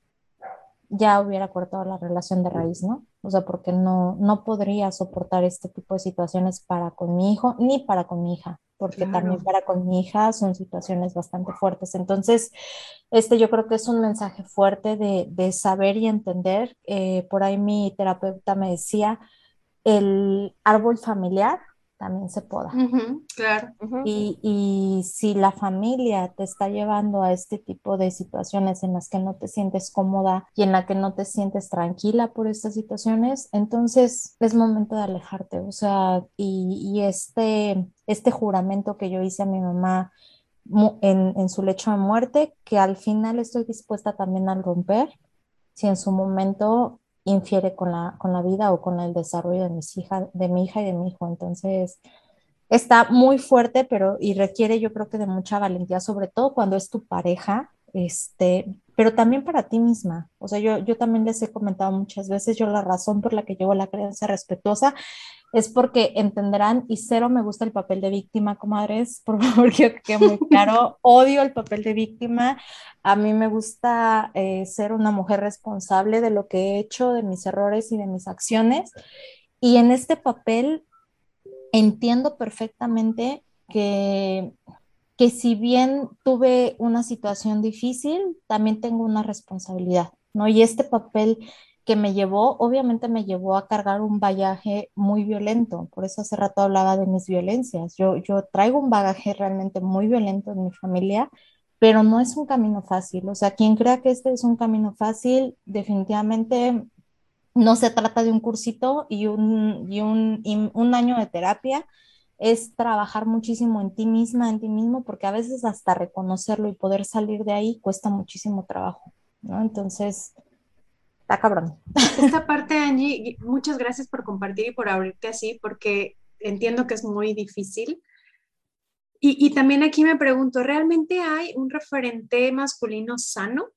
ya hubiera cortado la relación de raíz, ¿no? O sea, porque no, no podría soportar este tipo de situaciones para con mi hijo ni para con mi hija, porque también para con mi hija son situaciones bastante fuertes. Entonces, este yo creo que es un mensaje fuerte de, de saber y entender. Eh, por ahí mi terapeuta me decía, el árbol familiar también se poda. claro. y, y, si la familia te está llevando a este tipo de situaciones en las que no te sientes cómoda y en la que no te sientes tranquila por estas situaciones, entonces es momento de alejarte. O sea, y, y este, este juramento que yo hice a mi mamá en, en su lecho de muerte, que al final estoy dispuesta también a romper, si en su momento infiere con la, con la vida o con el desarrollo de, mis hija, de mi hija y de mi hijo. Entonces, está muy fuerte, pero y requiere yo creo que de mucha valentía, sobre todo cuando es tu pareja, este, pero también para ti misma. O sea, yo, yo también les he comentado muchas veces, yo la razón por la que llevo la creencia respetuosa es porque entenderán y cero me gusta el papel de víctima, comadres, *laughs* por favor, que quede muy claro, *laughs* odio el papel de víctima, a mí me gusta eh, ser una mujer responsable de lo que he hecho, de mis errores y de mis acciones, y en este papel entiendo perfectamente que, que si bien tuve una situación difícil, también tengo una responsabilidad, ¿no? Y este papel que me llevó, obviamente me llevó a cargar un bagaje muy violento, por eso hace rato hablaba de mis violencias. Yo, yo traigo un bagaje realmente muy violento en mi familia, pero no es un camino fácil. O sea, quien crea que este es un camino fácil, definitivamente no se trata de un cursito y un, y un, y un año de terapia, es trabajar muchísimo en ti misma, en ti mismo, porque a veces hasta reconocerlo y poder salir de ahí cuesta muchísimo trabajo, ¿no? Entonces, está cabrón. Esta parte, Angie, muchas gracias por compartir y por abrirte así, porque entiendo que es muy difícil. Y, y, también aquí me pregunto, ¿realmente hay un referente masculino sano?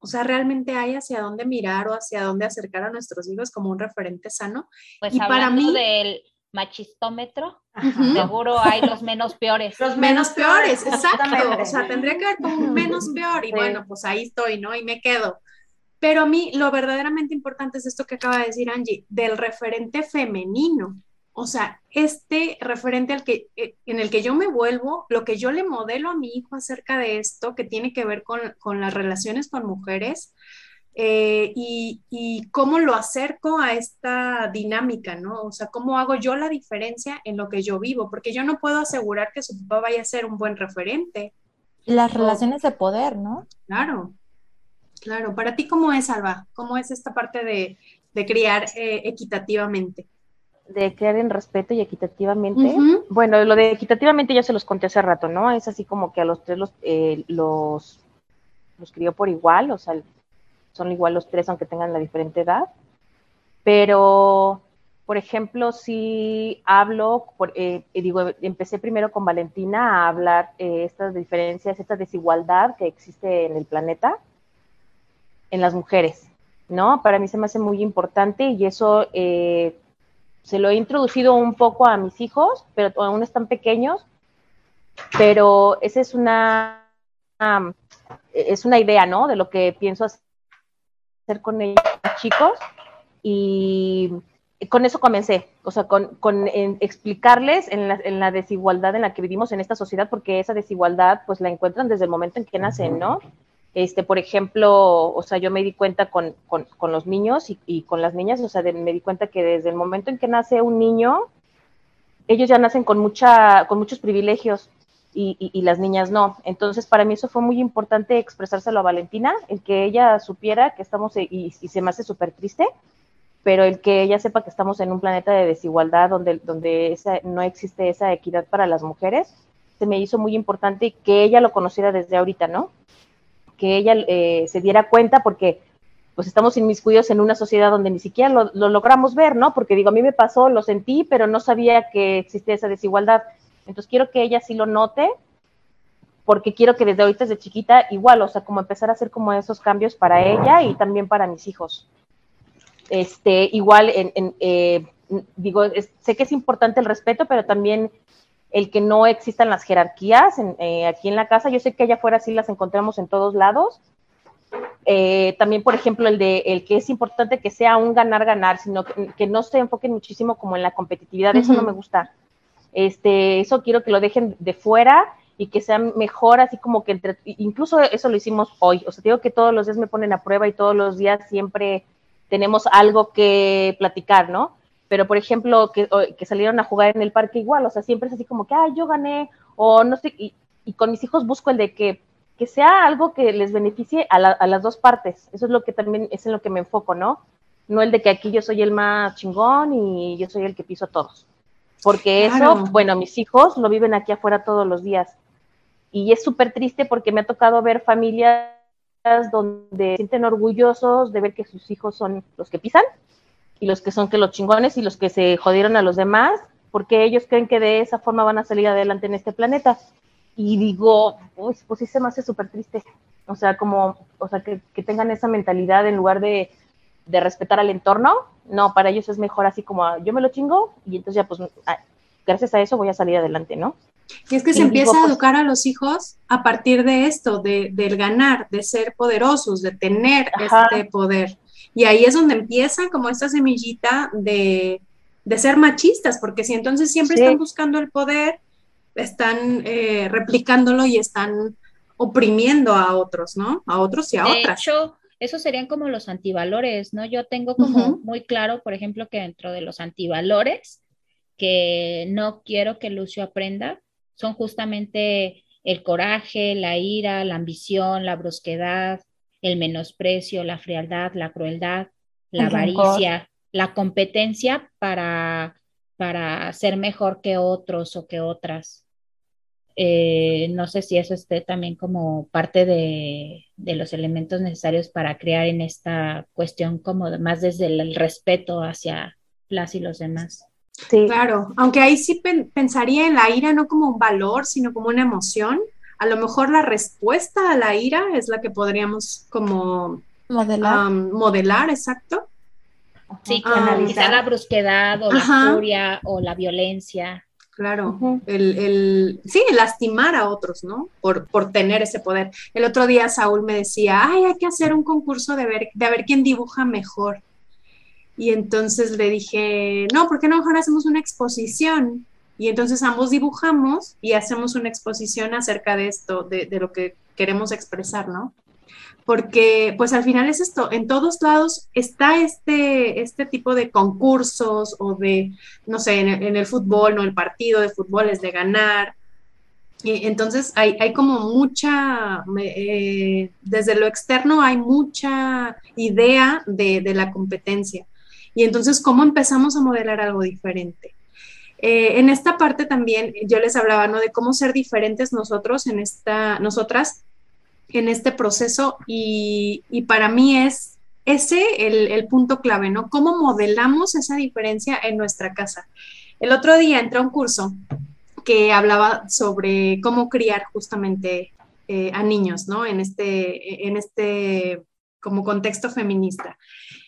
O sea, ¿realmente hay hacia dónde mirar o hacia dónde acercar a nuestros hijos como un referente sano? Pues y para mí del machistómetro, seguro hay los menos peores. Los menos peores, exacto. O sea, tendría que haber como un menos peor y bueno, pues ahí estoy, ¿no? Y me quedo. Pero a mí lo verdaderamente importante es esto que acaba de decir Angie, del referente femenino. O sea, este referente al que, eh, en el que yo me vuelvo, lo que yo le modelo a mi hijo acerca de esto, que tiene que ver con, con las relaciones con mujeres, eh, y, y, cómo lo acerco a esta dinámica, ¿no? O sea, cómo hago yo la diferencia en lo que yo vivo, porque yo no puedo asegurar que su papá vaya a ser un buen referente. Las relaciones de poder, ¿no? Claro. Claro, para ti, ¿cómo es, Alba? ¿Cómo es esta parte de, criar eh, equitativamente? de crear en respeto y equitativamente. Bueno, lo de equitativamente ya se los conté hace rato, ¿no? Es así como que a los tres los, eh, los, los crió por igual, o sea, son igual los tres aunque tengan la diferente edad. Pero, por ejemplo, si hablo, por, eh, digo, empecé primero con Valentina a hablar eh, estas diferencias, esta desigualdad que existe en el planeta, en las mujeres, ¿no? Para mí se me hace muy importante y eso eh, se lo he introducido un poco a mis hijos, pero aún están pequeños, pero esa es una, es una idea, ¿no? De lo que pienso hacer con ellos chicos y con eso comencé, o sea, con, con explicarles en la, en la, desigualdad en la que vivimos en esta sociedad, porque esa desigualdad pues la encuentran desde el momento en que nacen, ¿no? Este, por ejemplo, o sea, yo me di cuenta con, con, con los niños y, y, con las niñas, o sea, me di cuenta que desde el momento en que nace un niño, ellos ya nacen con, mucha, con muchos privilegios y, las niñas no. Entonces, para mí eso fue muy importante expresárselo a Valentina, el que ella supiera que estamos, y, se me hace súper triste, pero el que ella sepa que estamos en un planeta de desigualdad donde, donde esa, no existe esa equidad para las mujeres, se me hizo muy importante que ella lo conociera desde ahorita, ¿no? que ella eh, se diera cuenta porque pues estamos inmiscuidos en una sociedad donde ni siquiera lo, logramos ver, ¿no? Porque digo, a mí me pasó, lo sentí, pero no sabía que existía esa desigualdad. Entonces quiero que ella sí lo note, porque quiero que desde ahorita, desde chiquita, igual, o sea, como empezar a hacer como esos cambios para ella y también para mis hijos. Este, igual, en, eh, digo, sé que es importante el respeto, pero también el que no existan las jerarquías eh, aquí en la casa. Yo sé que allá afuera sí las encontramos en todos lados. Eh, también, por ejemplo, el de el que es importante que sea un ganar-ganar, sino que, no se enfoquen muchísimo como en la competitividad. Eso no me gusta. Este, eso quiero que lo dejen de fuera y que sea mejor, así como que incluso eso lo hicimos hoy. O sea, digo que todos los días me ponen a prueba y todos los días siempre tenemos algo que platicar, ¿no? pero por ejemplo, que, salieron a jugar en el parque igual, o sea, siempre es así como que, ay, yo gané, o no sé, y, con mis hijos busco el de que, que sea algo que les beneficie a, a, las dos partes, eso es lo que también, es en lo que me enfoco, ¿no? No el de que aquí yo soy el más chingón y yo soy el que piso a todos, porque eso, bueno, mis hijos lo viven aquí afuera todos los días, y es súper triste porque me ha tocado ver familias donde se sienten orgullosos de ver que sus hijos son los que pisan, y los que son que los chingones y los que se jodieron a los demás, porque ellos creen que de esa forma van a salir adelante en este planeta. Y digo, pues sí se me hace súper triste. O sea, como, o sea, que, tengan esa mentalidad en lugar de, de, respetar al entorno. No, para ellos es mejor así como ah, yo me lo chingo y entonces ya pues ah, gracias a eso voy a salir adelante, ¿no? Y es que se empieza a pues educar a los hijos a partir de esto, de, del ganar, de ser poderosos, de tener este poder. Y ahí es donde empieza como esta semillita de, ser machistas, porque si entonces siempre están buscando el poder, están eh, replicándolo y están oprimiendo a otros, ¿no? A otros y a de otras. Hecho, esos serían como los antivalores, ¿no? Yo tengo como muy claro, por ejemplo, que dentro de los antivalores que no quiero que Lucio aprenda son justamente el coraje, la ira, la ambición, la brusquedad, el menosprecio, la frialdad, la crueldad, la avaricia, la competencia para, para ser mejor que otros o que otras. Eh, no sé si eso esté también como parte de, los elementos necesarios para crear en esta cuestión como más desde el respeto hacia las y los demás. Sí. Claro, aunque ahí sí pensaría en la ira no como un valor, sino como una emoción, a lo mejor la respuesta a la ira es la que podríamos como modelar, modelar exacto. Sí, analizar la brusquedad o la furia o la violencia. Claro, el, el, sí, lastimar a otros, ¿no? Por, por, tener ese poder. El otro día Saúl me decía, ay, hay que hacer un concurso de ver, de ver quién dibuja mejor. Y entonces le dije, no, ¿por qué no mejor hacemos una exposición? Y entonces ambos dibujamos y hacemos una exposición acerca de esto, de, lo que queremos expresar, ¿no? Porque pues al final es esto, en todos lados está este, este tipo de concursos o de, no sé, en el, fútbol, ¿no? El partido de fútbol es de ganar, y entonces hay, hay, como mucha, eh, desde lo externo hay mucha idea de, de, la competencia. Y entonces, ¿cómo empezamos a modelar algo diferente? Eh, en esta parte también yo les hablaba, ¿no? De cómo ser diferentes nosotros en esta, nosotras en este proceso y, para mí es ese el, el, punto clave, ¿no? Cómo modelamos esa diferencia en nuestra casa. El otro día entré a un curso que hablaba sobre cómo criar justamente eh, a niños, ¿no? En este, en este como contexto feminista.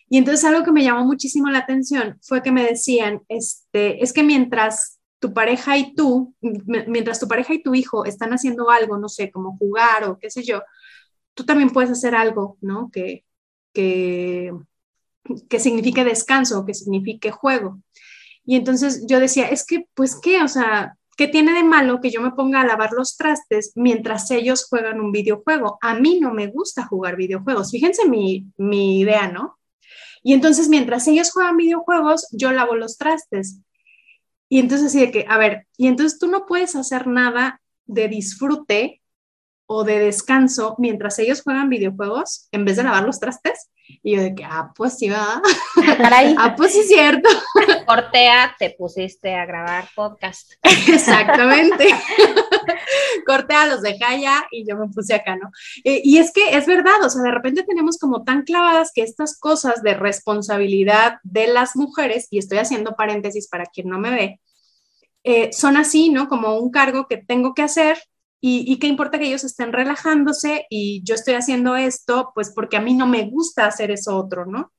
Y entonces algo que me llamó muchísimo la atención fue que me decían, este, es que mientras tu pareja y tú, mientras tu pareja y tu hijo están haciendo algo, no sé, como jugar o qué sé yo, tú también puedes hacer algo, ¿no? Que, que, que signifique descanso, que signifique juego. Y entonces yo decía, es que, pues, ¿qué? O sea, ¿qué tiene de malo que yo me ponga a lavar los trastes mientras ellos juegan un videojuego? A mí no me gusta jugar videojuegos. Fíjense mi, mi idea, ¿no? Y entonces, mientras ellos juegan videojuegos, yo lavo los trastes. Y entonces así de que, a ver, y entonces tú no puedes hacer nada de disfrute o de descanso mientras ellos juegan videojuegos en vez de lavar los trastes. Y yo de que, ah, pues sí, va. *laughs* ah, pues sí, cierto. Cortea, te pusiste a grabar podcast. *laughs* Exactamente. *laughs* *laughs* Cortea, los dejé allá y yo me puse acá, ¿no? Eh, y es que es verdad, o sea, de repente tenemos como tan clavadas que estas cosas de responsabilidad de las mujeres, y estoy haciendo paréntesis para quien no me ve, eh, son así, ¿no? Como un cargo que tengo que hacer y, qué importa que ellos estén relajándose y yo estoy haciendo esto, pues porque a mí no me gusta hacer eso otro, ¿no?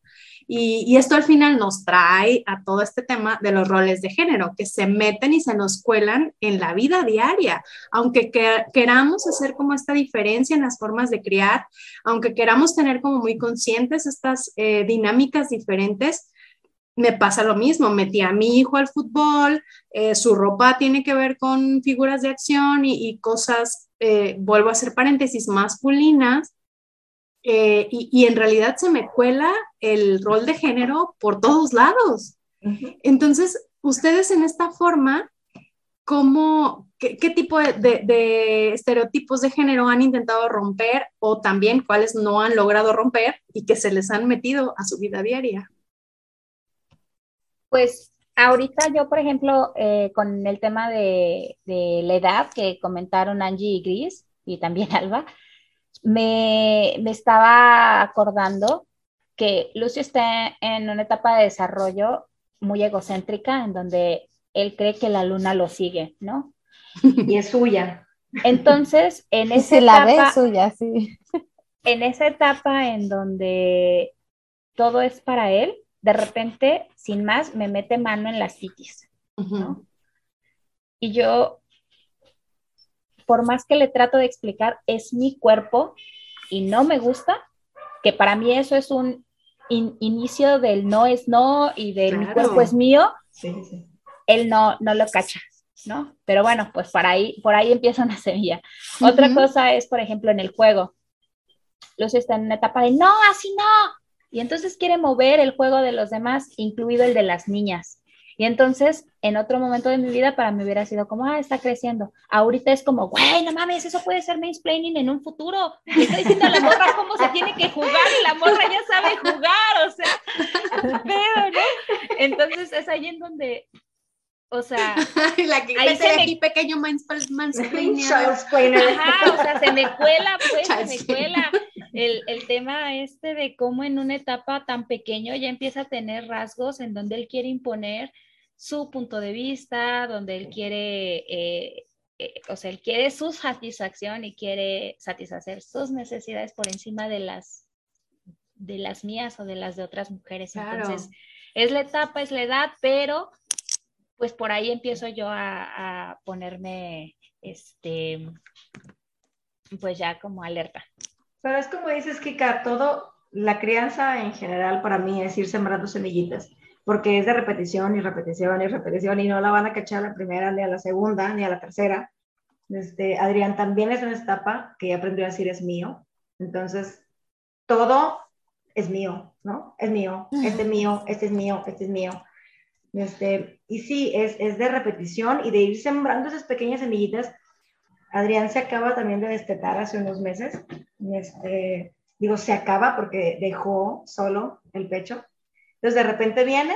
Y, esto al final nos trae a todo este tema de los roles de género, que se meten y se nos cuelan en la vida diaria. Aunque queramos hacer como esta diferencia en las formas de criar, aunque queramos tener como muy conscientes estas eh, dinámicas diferentes, me pasa lo mismo, metí a mi hijo al fútbol, eh, su ropa tiene que ver con figuras de acción y, cosas, eh, vuelvo a hacer paréntesis, masculinas, eh, y, en realidad se me cuela el rol de género por todos lados. Entonces, ustedes en esta forma, ¿cómo, qué, tipo de, estereotipos de género han intentado romper o también cuáles no han logrado romper y que se les han metido a su vida diaria? Pues ahorita yo, por ejemplo, eh, con el tema de, la edad que comentaron Angie y Gris y también *laughs* Alba, me, estaba acordando que Lucio está en una etapa de desarrollo muy egocéntrica en donde él cree que la luna lo sigue, ¿no? Y es suya. Entonces, en *laughs* esa etapa, suya, sí. En esa etapa en donde todo es para él, de repente, sin más, me mete mano en las citis, ¿no? Y yo, por más que le trato de explicar, es mi cuerpo y no me gusta, que para mí eso es un inicio del no es no y de mi cuerpo es mío, él no, no lo cacha, ¿no? Pero bueno, pues por ahí, por ahí empieza una semilla. Otra cosa es, por ejemplo, en el juego. Lucy está en una etapa de no, así no, y entonces quiere mover el juego de los demás, incluido el de las niñas. Y entonces, en otro momento de mi vida, para mí hubiera sido como, ah, está creciendo. Ahorita es como, güey, no mames, eso puede ser mansplaining en un futuro. Le estoy diciendo a la morra cómo se tiene que jugar y la morra ya sabe jugar, o sea, pero, ¿no? Entonces, es ahí en donde, o sea, *laughs* la que ahí se me... pequeño mansplaining. Ajá, o sea, se me cuela, pues, se me *laughs* cuela el, el, tema este de cómo en una etapa tan pequeño ya empieza a tener rasgos en donde él quiere imponer su punto de vista, donde él quiere, eh, eh, o sea, él quiere su satisfacción y quiere satisfacer sus necesidades por encima de las, de las mías o de las de otras mujeres. Entonces, es la etapa, es la edad, pero pues por ahí empiezo yo a, a ponerme, este, pues ya como alerta. Pero es como dices, Kika, todo, la crianza en general para mí es ir sembrando semillitas, porque es de repetición y repetición y repetición y no la van a cachar a la primera, ni a la segunda, ni a la tercera. Este, Adrián también es una etapa que ya aprendió a decir es mío. Entonces, todo es mío, ¿no? Es mío, este es mío, este es mío, este es mío. Este, y sí, es, es de repetición y de ir sembrando esas pequeñas semillitas Adrián se acaba también de destetar hace unos meses. Este, digo, se acaba porque dejó solo el pecho. Entonces de repente viene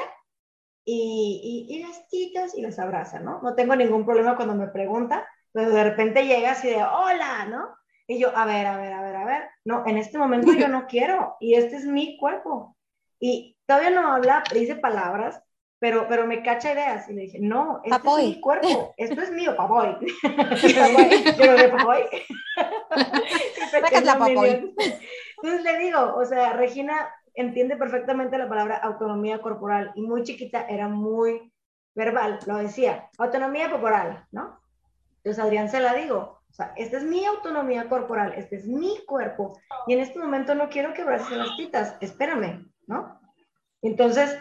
y, y, y las chicas y las abraza, ¿no? No tengo ningún problema cuando me pregunta, pero de repente llega así de, hola, ¿no? Y yo, a ver, a ver, a ver, a ver, no, en este momento yo no quiero y este es mi cuerpo. Y todavía no habla, dice palabras, pero, pero me cacha ideas. Y le dije, no, este es mi cuerpo, esto es mío, papoy. *laughs* Yo de papoy. *laughs* Entonces le digo, o sea, Regina entiende perfectamente la palabra autonomía corporal y muy chiquita era muy verbal, lo decía, autonomía corporal, ¿no? Entonces Adrián se la digo, o sea, esta es mi autonomía corporal, este es mi cuerpo y en este momento no quiero quebrarse las pitas, espérame, ¿no? Entonces,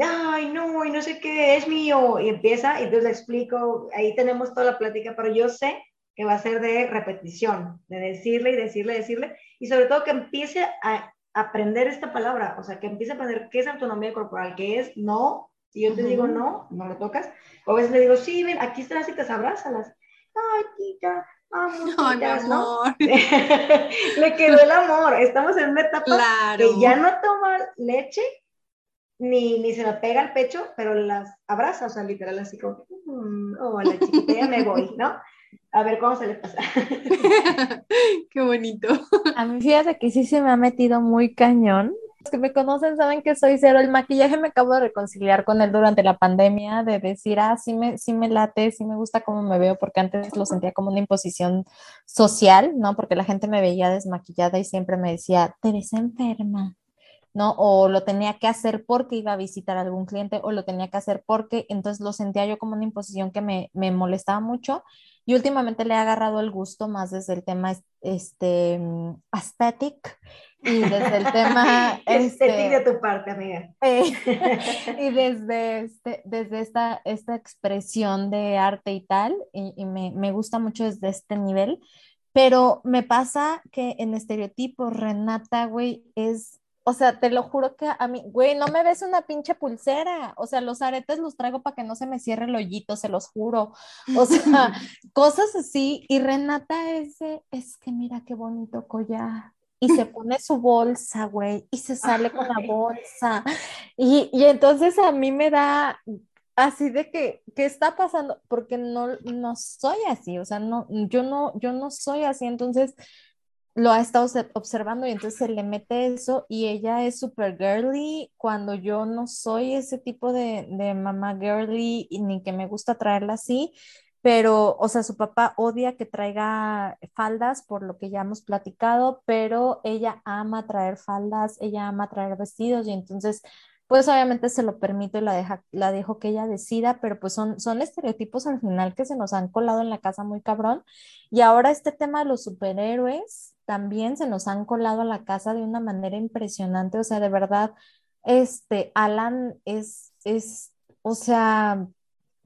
ay, no, y no sé qué, es mío, y empieza, y entonces le explico, ahí tenemos toda la plática, pero yo sé que va a ser de repetición, de decirle y decirle, decirle, y sobre todo que empiece a aprender esta palabra, o sea, que empiece a aprender qué es autonomía corporal, qué es no, si yo te digo no, no le tocas, o a veces le digo, sí, ven, aquí están las citas, abrázalas, ay, tita, Ay, amor. *laughs* le quedó el amor. Estamos en una etapa que ya no toma leche ni, ni se la pega al pecho, pero las abraza, o sea, literal, así como, mm, oh, la chiquita, ya me voy, ¿no? A ver cómo se le pasa. *laughs* Qué bonito. A mí fíjate que sí se me ha metido muy cañón. Los que me conocen saben que soy cero. El maquillaje me acabo de reconciliar con él durante la pandemia, de decir, ah, sí me, sí me late, sí me gusta cómo me veo, porque antes lo sentía como una imposición social, ¿no? Porque la gente me veía desmaquillada y siempre me decía, te ves enferma, ¿no? O lo tenía que hacer porque iba a visitar a algún cliente o lo tenía que hacer porque, entonces lo sentía yo como una imposición que me, me molestaba mucho y últimamente le he agarrado el gusto más desde el tema este, mm, aesthetic y desde el tema... *laughs* este, de tu parte, amiga. *laughs* Eh, *laughs* y desde, este, desde esta, esta expresión de arte y tal, y, y me, me gusta mucho desde este nivel, pero me pasa que en estereotipos Renata, güey, es o sea, te lo juro que a mí, güey, no me ves una pinche pulsera. O sea, los aretes los traigo para que no se me cierre el hoyito, se los juro. O sea, *laughs* *laughs* cosas así. Y Renata ese, es que mira qué bonito collar. Y se pone su bolsa, güey, y se sale con la bolsa. Y, y entonces a mí me da así de que, ¿qué está pasando? Porque no, no soy así, o sea, no, yo no, yo no soy así. Entonces, lo ha estado observando y entonces se le mete eso y ella es súper girly cuando yo no soy ese tipo de, de mamá girly ni que me gusta traerla así, pero, o sea, su papá odia que traiga faldas por lo que ya hemos platicado, pero ella ama traer faldas, ella ama traer vestidos y entonces pues obviamente se lo permito y la, deja, la dejo que ella decida, pero pues son, son estereotipos al final que se nos han colado en la casa muy cabrón. Y ahora este tema de los superhéroes también se nos han colado a la casa de una manera impresionante, o sea, de verdad, este, Alan es, es, o sea,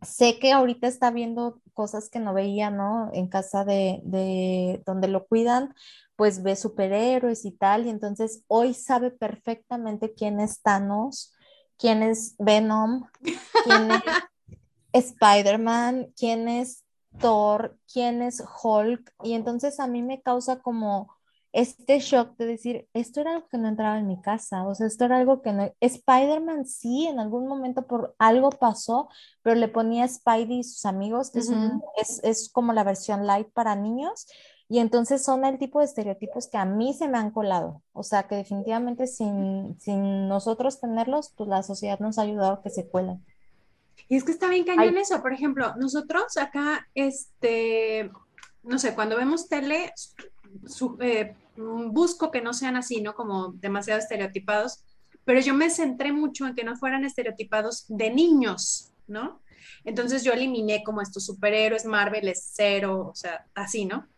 sé que ahorita está viendo cosas que no veía, ¿no? En casa de, de donde lo cuidan, pues ve superhéroes y tal, y entonces hoy sabe perfectamente quién es Thanos, quién es Venom, quién es *laughs* Spider-Man, quién es Thor, quién es Hulk, y entonces a mí me causa como este shock de decir, esto era algo que no entraba en mi casa, o sea, esto era algo que no... Spider-Man sí, en algún momento por algo pasó, pero le ponía Spidey y sus amigos, que es, es, como la versión light para niños, y entonces son el tipo de estereotipos que a mí se me han colado. O sea, que definitivamente sin, sin nosotros tenerlos, pues la sociedad nos ha ayudado a que se cuelen. Y es que está bien cañón eso. Por ejemplo, nosotros acá, este, no sé, cuando vemos tele, eh, busco que no sean así, ¿no? Como demasiado estereotipados, pero yo me centré mucho en que no fueran estereotipados de niños, ¿no? Entonces yo eliminé como estos superhéroes, Marvel es cero, o sea, así, ¿no?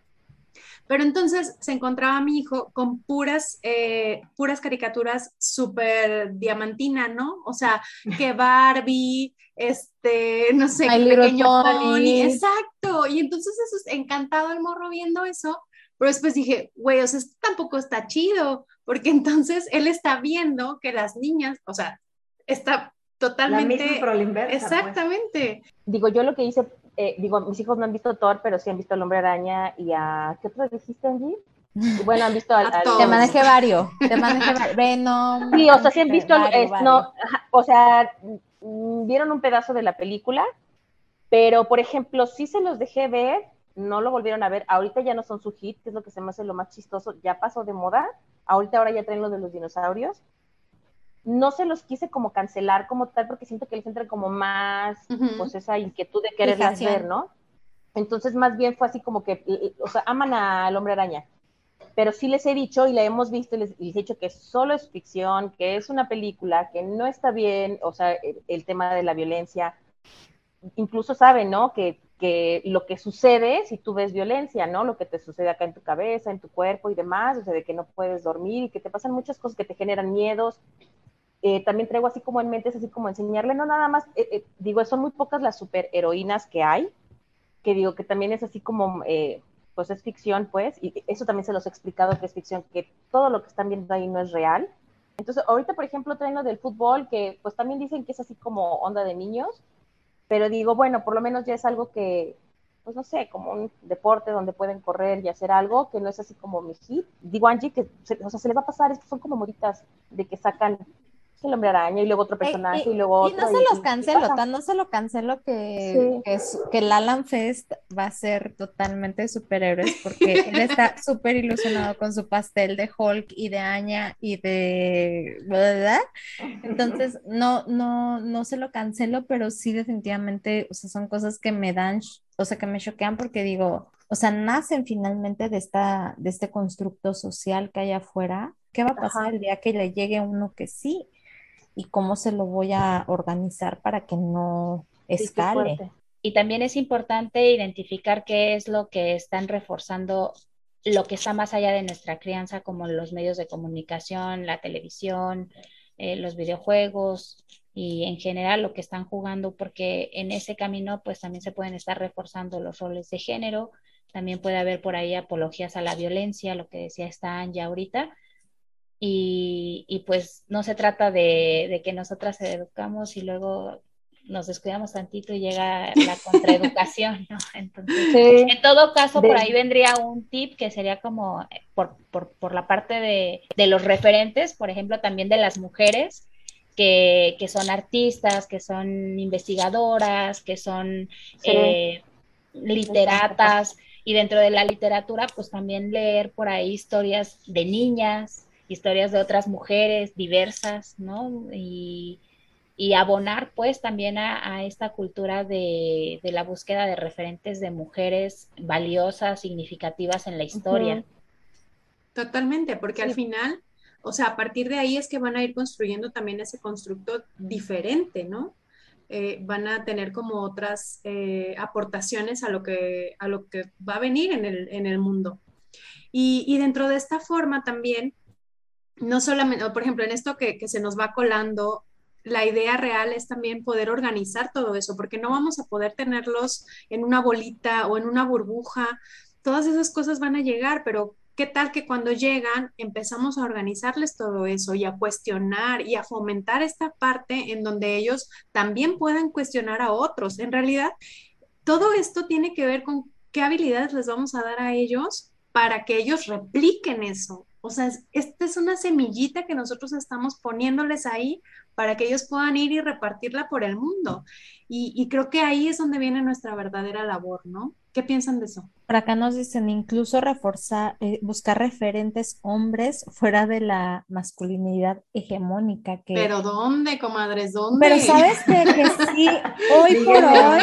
Pero entonces se encontraba mi hijo con puras, eh, puras caricaturas súper diamantina, ¿no? O sea, *laughs* que Barbie, este, no sé, pequeño pony. Exacto. Y entonces eso es encantado el morro viendo eso. Pero después dije, güey, o sea, esto tampoco está chido, porque entonces él está viendo que las niñas, o sea, está totalmente... La misma, pero pues. Exactamente. Digo, yo lo que hice eh, digo, mis hijos no han visto Thor, pero sí han visto El Hombre Araña y a, ¿qué otras dijiste, Angie? Bueno, han visto al, al-. Te manejé varios, te manejé varios. Venom. Sí, o sea, sí han visto, es- no, o sea, mm, vieron un pedazo de la película, pero por ejemplo, sí se los dejé ver, no lo volvieron a ver, ahorita ya no son su hit, que es lo que se me hace lo más chistoso, ya pasó de moda, ahorita ahora ya traen lo de los dinosaurios. No se los quise como cancelar como tal, porque siento que les entra como más, pues esa inquietud de quererlas Fijación. ver, ¿no? Entonces, más bien fue así como que, o sea, aman al hombre araña. Pero sí les he dicho y la hemos visto y les, he dicho que solo es ficción, que es una película, que no está bien, o sea, el, el tema de la violencia. Incluso saben, ¿no? Que, que lo que sucede si tú ves violencia, ¿no? Lo que te sucede acá en tu cabeza, en tu cuerpo y demás, o sea, de que no puedes dormir y que te pasan muchas cosas que te generan miedos. Eh, también traigo así como en mente, es así como enseñarle, no nada más, eh, eh, digo, son muy pocas las superheroínas que hay, que digo que también es así como, eh, pues es ficción, pues, y eso también se los he explicado que es ficción, que todo lo que están viendo ahí no es real. Entonces, ahorita, por ejemplo, traen lo del fútbol, que pues también dicen que es así como onda de niños, pero digo, bueno, por lo menos ya es algo que, pues no sé, como un deporte donde pueden correr y hacer algo, que no es así como mi hit. Digo, Angie, que se, o sea, se le va a pasar, es que son como moritas de que sacan el hombre araña y luego otro personaje Eh, y, luego y otro. no se los y cancelo, pasa. tan no se lo cancelo que, Sí. que, que el Alan Fest va a ser totalmente de superhéroes porque él está *laughs* súper ilusionado con su pastel de Hulk y de Anya y de ¿verdad? Entonces, no, no, no se lo cancelo, pero sí definitivamente, o sea, son cosas que me dan, o sea, que me choquean porque digo, o sea, nacen finalmente de esta, de este constructo social que hay afuera. ¿Qué va a pasar Ajá. el día que le llegue uno que sí? ¿Y cómo se lo voy a organizar para que no escale? Y también es importante identificar qué es lo que están reforzando, lo que está más allá de nuestra crianza, como los medios de comunicación, la televisión, eh, los videojuegos y en general lo que están jugando, porque en ese camino pues también se pueden estar reforzando los roles de género, también puede haber por ahí apologías a la violencia, lo que decía Stan ya ahorita. Y, y pues no se trata de, de que nosotras educamos y luego nos descuidamos tantito y llega la contraeducación, ¿no? Entonces, Sí, en todo caso, De- por ahí vendría un tip que sería como eh, por, por, por la parte de, de los referentes, por ejemplo, también de las mujeres, que, que son artistas, que son investigadoras, que son Sí. eh, literatas, y dentro de la literatura, pues también leer por ahí historias de niñas, historias de otras mujeres diversas, ¿no? Y, y abonar pues también a, a esta cultura de, de, la búsqueda de referentes de mujeres valiosas, significativas en la historia. Ujú. Totalmente, porque al final, o sea, a partir de ahí es que van a ir construyendo también ese constructo diferente, ¿no? Eh, van a tener como otras eh, aportaciones a lo que, a lo que va a venir en el, en el mundo. Y, y dentro de esta forma también, no solamente, por ejemplo, en esto que, se nos va colando, la idea real es también poder organizar todo eso, porque no vamos a poder tenerlos en una bolita o en una burbuja. Todas esas cosas van a llegar, pero ¿qué tal que cuando llegan empezamos a organizarles todo eso y a cuestionar y a fomentar esta parte en donde ellos también puedan cuestionar a otros? En realidad, todo esto tiene que ver con qué habilidades les vamos a dar a ellos para que ellos repliquen eso. O sea, esta es una semillita que nosotros estamos poniéndoles ahí para que ellos puedan ir y repartirla por el mundo. Y, y, creo que ahí es donde viene nuestra verdadera labor, ¿no? ¿Qué piensan de eso? Por acá nos dicen incluso reforzar, eh, buscar referentes hombres fuera de la masculinidad hegemónica. Que... Pero ¿dónde, comadres? ¿Dónde? Pero sabes que, que sí, *laughs* hoy por hoy,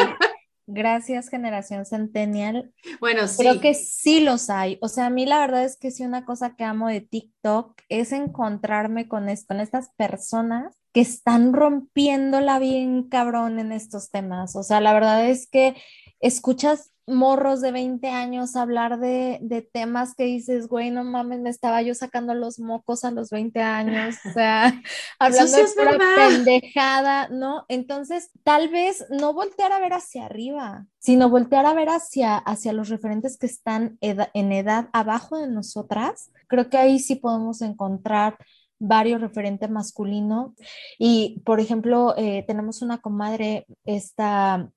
gracias generación centennial, bueno, sí. creo que sí los hay. O sea, a mí la verdad es que sí una cosa que amo de TikTok es encontrarme con, es, con estas personas que están rompiéndola bien cabrón en estos temas. O sea, la verdad es que escuchas morros de 20 años hablar de, de, temas que dices, güey, no mames, me estaba yo sacando los mocos a los 20 años, o sea, *laughs* *laughs* hablando sí de pura pendejada, ¿no? Entonces, tal vez no voltear a ver hacia arriba, sino voltear a ver hacia, hacia los referentes que están ed en edad abajo de nosotras. Creo que ahí sí podemos encontrar varios referentes masculinos. Y, por ejemplo, eh, tenemos una comadre, esta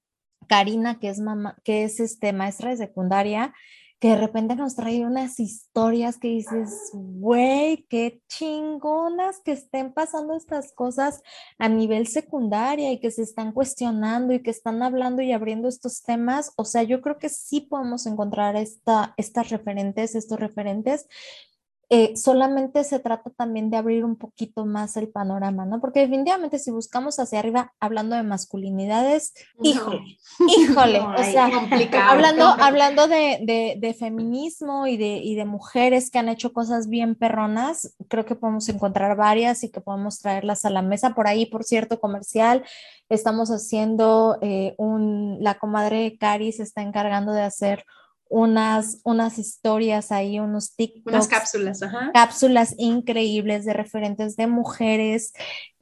Karina, que es mamá, que es este, maestra de secundaria, que de repente nos trae unas historias que dices, güey, qué chingonas que estén pasando estas cosas a nivel secundaria y que se están cuestionando y que están hablando y abriendo estos temas. O sea, yo creo que sí podemos encontrar esta, estas referentes, estos referentes eh, solamente se trata también de abrir un poquito más el panorama, ¿no? Porque definitivamente si buscamos hacia arriba hablando de masculinidades, híjole, *laughs* híjole, o sea, hablando, hablando de, de, feminismo y de, y de mujeres que han hecho cosas bien perronas, creo que podemos encontrar varias y que podemos traerlas a la mesa. Por ahí, por cierto, comercial, estamos haciendo eh, un, la comadre Cari se está encargando de hacer unas, unas historias ahí, unos TikToks. Unas cápsulas, ajá. Cápsulas increíbles de referentes de mujeres.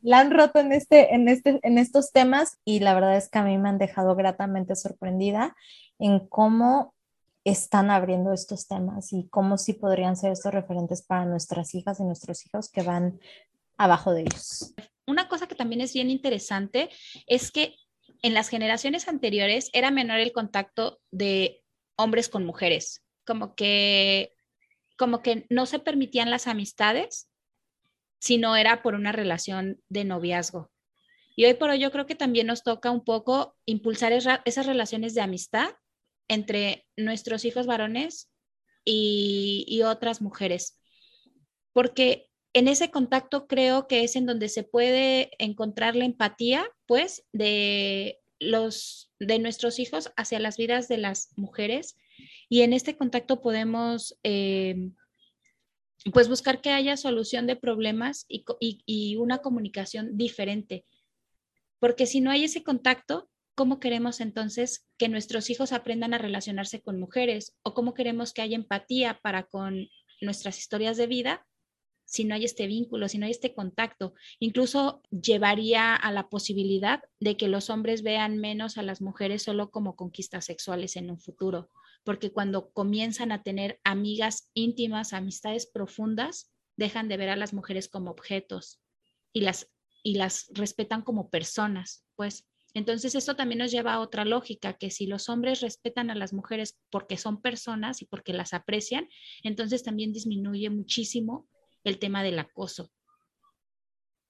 La han roto en, este, en, este, en estos temas y la verdad es que a mí me han dejado gratamente sorprendida en cómo están abriendo estos temas y cómo sí podrían ser estos referentes para nuestras hijas y nuestros hijos que van abajo de ellos. Una cosa que también es bien interesante es que en las generaciones anteriores era menor el contacto de hombres con mujeres, como que, como que no se permitían las amistades si no era por una relación de noviazgo. Y hoy por hoy yo creo que también nos toca un poco impulsar esas relaciones de amistad entre nuestros hijos varones y, y otras mujeres, porque en ese contacto creo que es en donde se puede encontrar la empatía, pues, de los de nuestros hijos hacia las vidas de las mujeres y en este contacto podemos eh, pues buscar que haya solución de problemas y, y, una comunicación diferente. Porque si no hay ese contacto, ¿cómo queremos entonces que nuestros hijos aprendan a relacionarse con mujeres? ¿O cómo queremos que haya empatía para con nuestras historias de vida si no hay este vínculo, si no hay este contacto. Incluso llevaría a la posibilidad de que los hombres vean menos a las mujeres solo como conquistas sexuales en un futuro, porque cuando comienzan a tener amigas íntimas, amistades profundas, dejan de ver a las mujeres como objetos y las, y las respetan como personas, pues. Entonces, esto también nos lleva a otra lógica, que si los hombres respetan a las mujeres porque son personas y porque las aprecian, entonces también disminuye muchísimo el tema del acoso.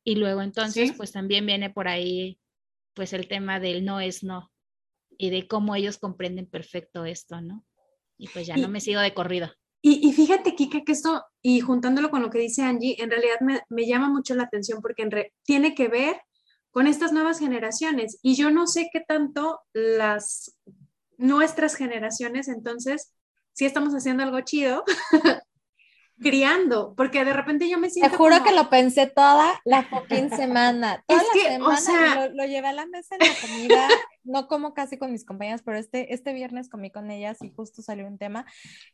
Y luego entonces, pues también viene por ahí, pues el tema del no es no y de cómo ellos comprenden perfecto esto, ¿no? Y pues ya no me sigo de corrido. Y, y, fíjate, Kika, que esto, y juntándolo con lo que dice Angie, en realidad me, me llama mucho la atención porque en tiene que ver con estas nuevas generaciones. Y yo no sé qué tanto las nuestras generaciones, entonces, si estamos haciendo algo chido, *laughs* criando, porque de repente yo me siento. Te juro que lo pensé toda la fucking semana. *laughs* Toda la semana lo, lo, llevé a la mesa en la comida no como casi con mis compañeras, pero este, este viernes comí con ellas y justo salió un tema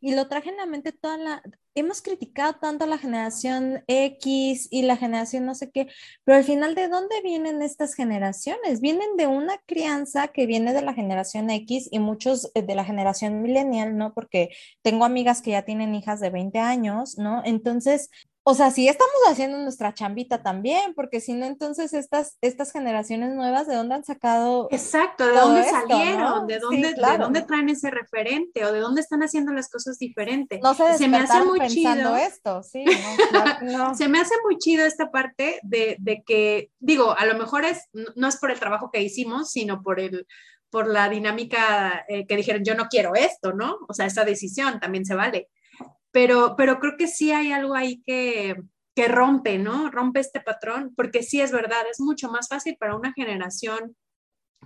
y lo traje en la mente toda la, hemos criticado tanto a la generación X y la generación no sé qué, pero al final de dónde vienen estas generaciones? Vienen de una crianza que viene de la generación X y muchos eh, de la generación millennial, ¿no? Porque tengo amigas que ya tienen hijas de 20 años, ¿no? Entonces, o sea, sí estamos haciendo nuestra chambita también, porque si no, entonces estas, estas generaciones nuevas, ¿de dónde han sacado? Exacto, ¿de dónde salieron? ¿De, dónde, ¿De dónde traen ese referente? ¿O de dónde están haciendo las cosas diferentes? No se, se me hace muy chido esto, sí, *laughs* no, se me hace muy chido esta parte de, de, que, digo, a lo mejor es, no es por el trabajo que hicimos, sino por el por la dinámica eh, que dijeron, yo no quiero esto, ¿no? O sea, esa decisión también se vale pero, pero creo que sí hay algo ahí que, que rompe, ¿no? Rompe este patrón, porque sí es verdad, es mucho más fácil para una generación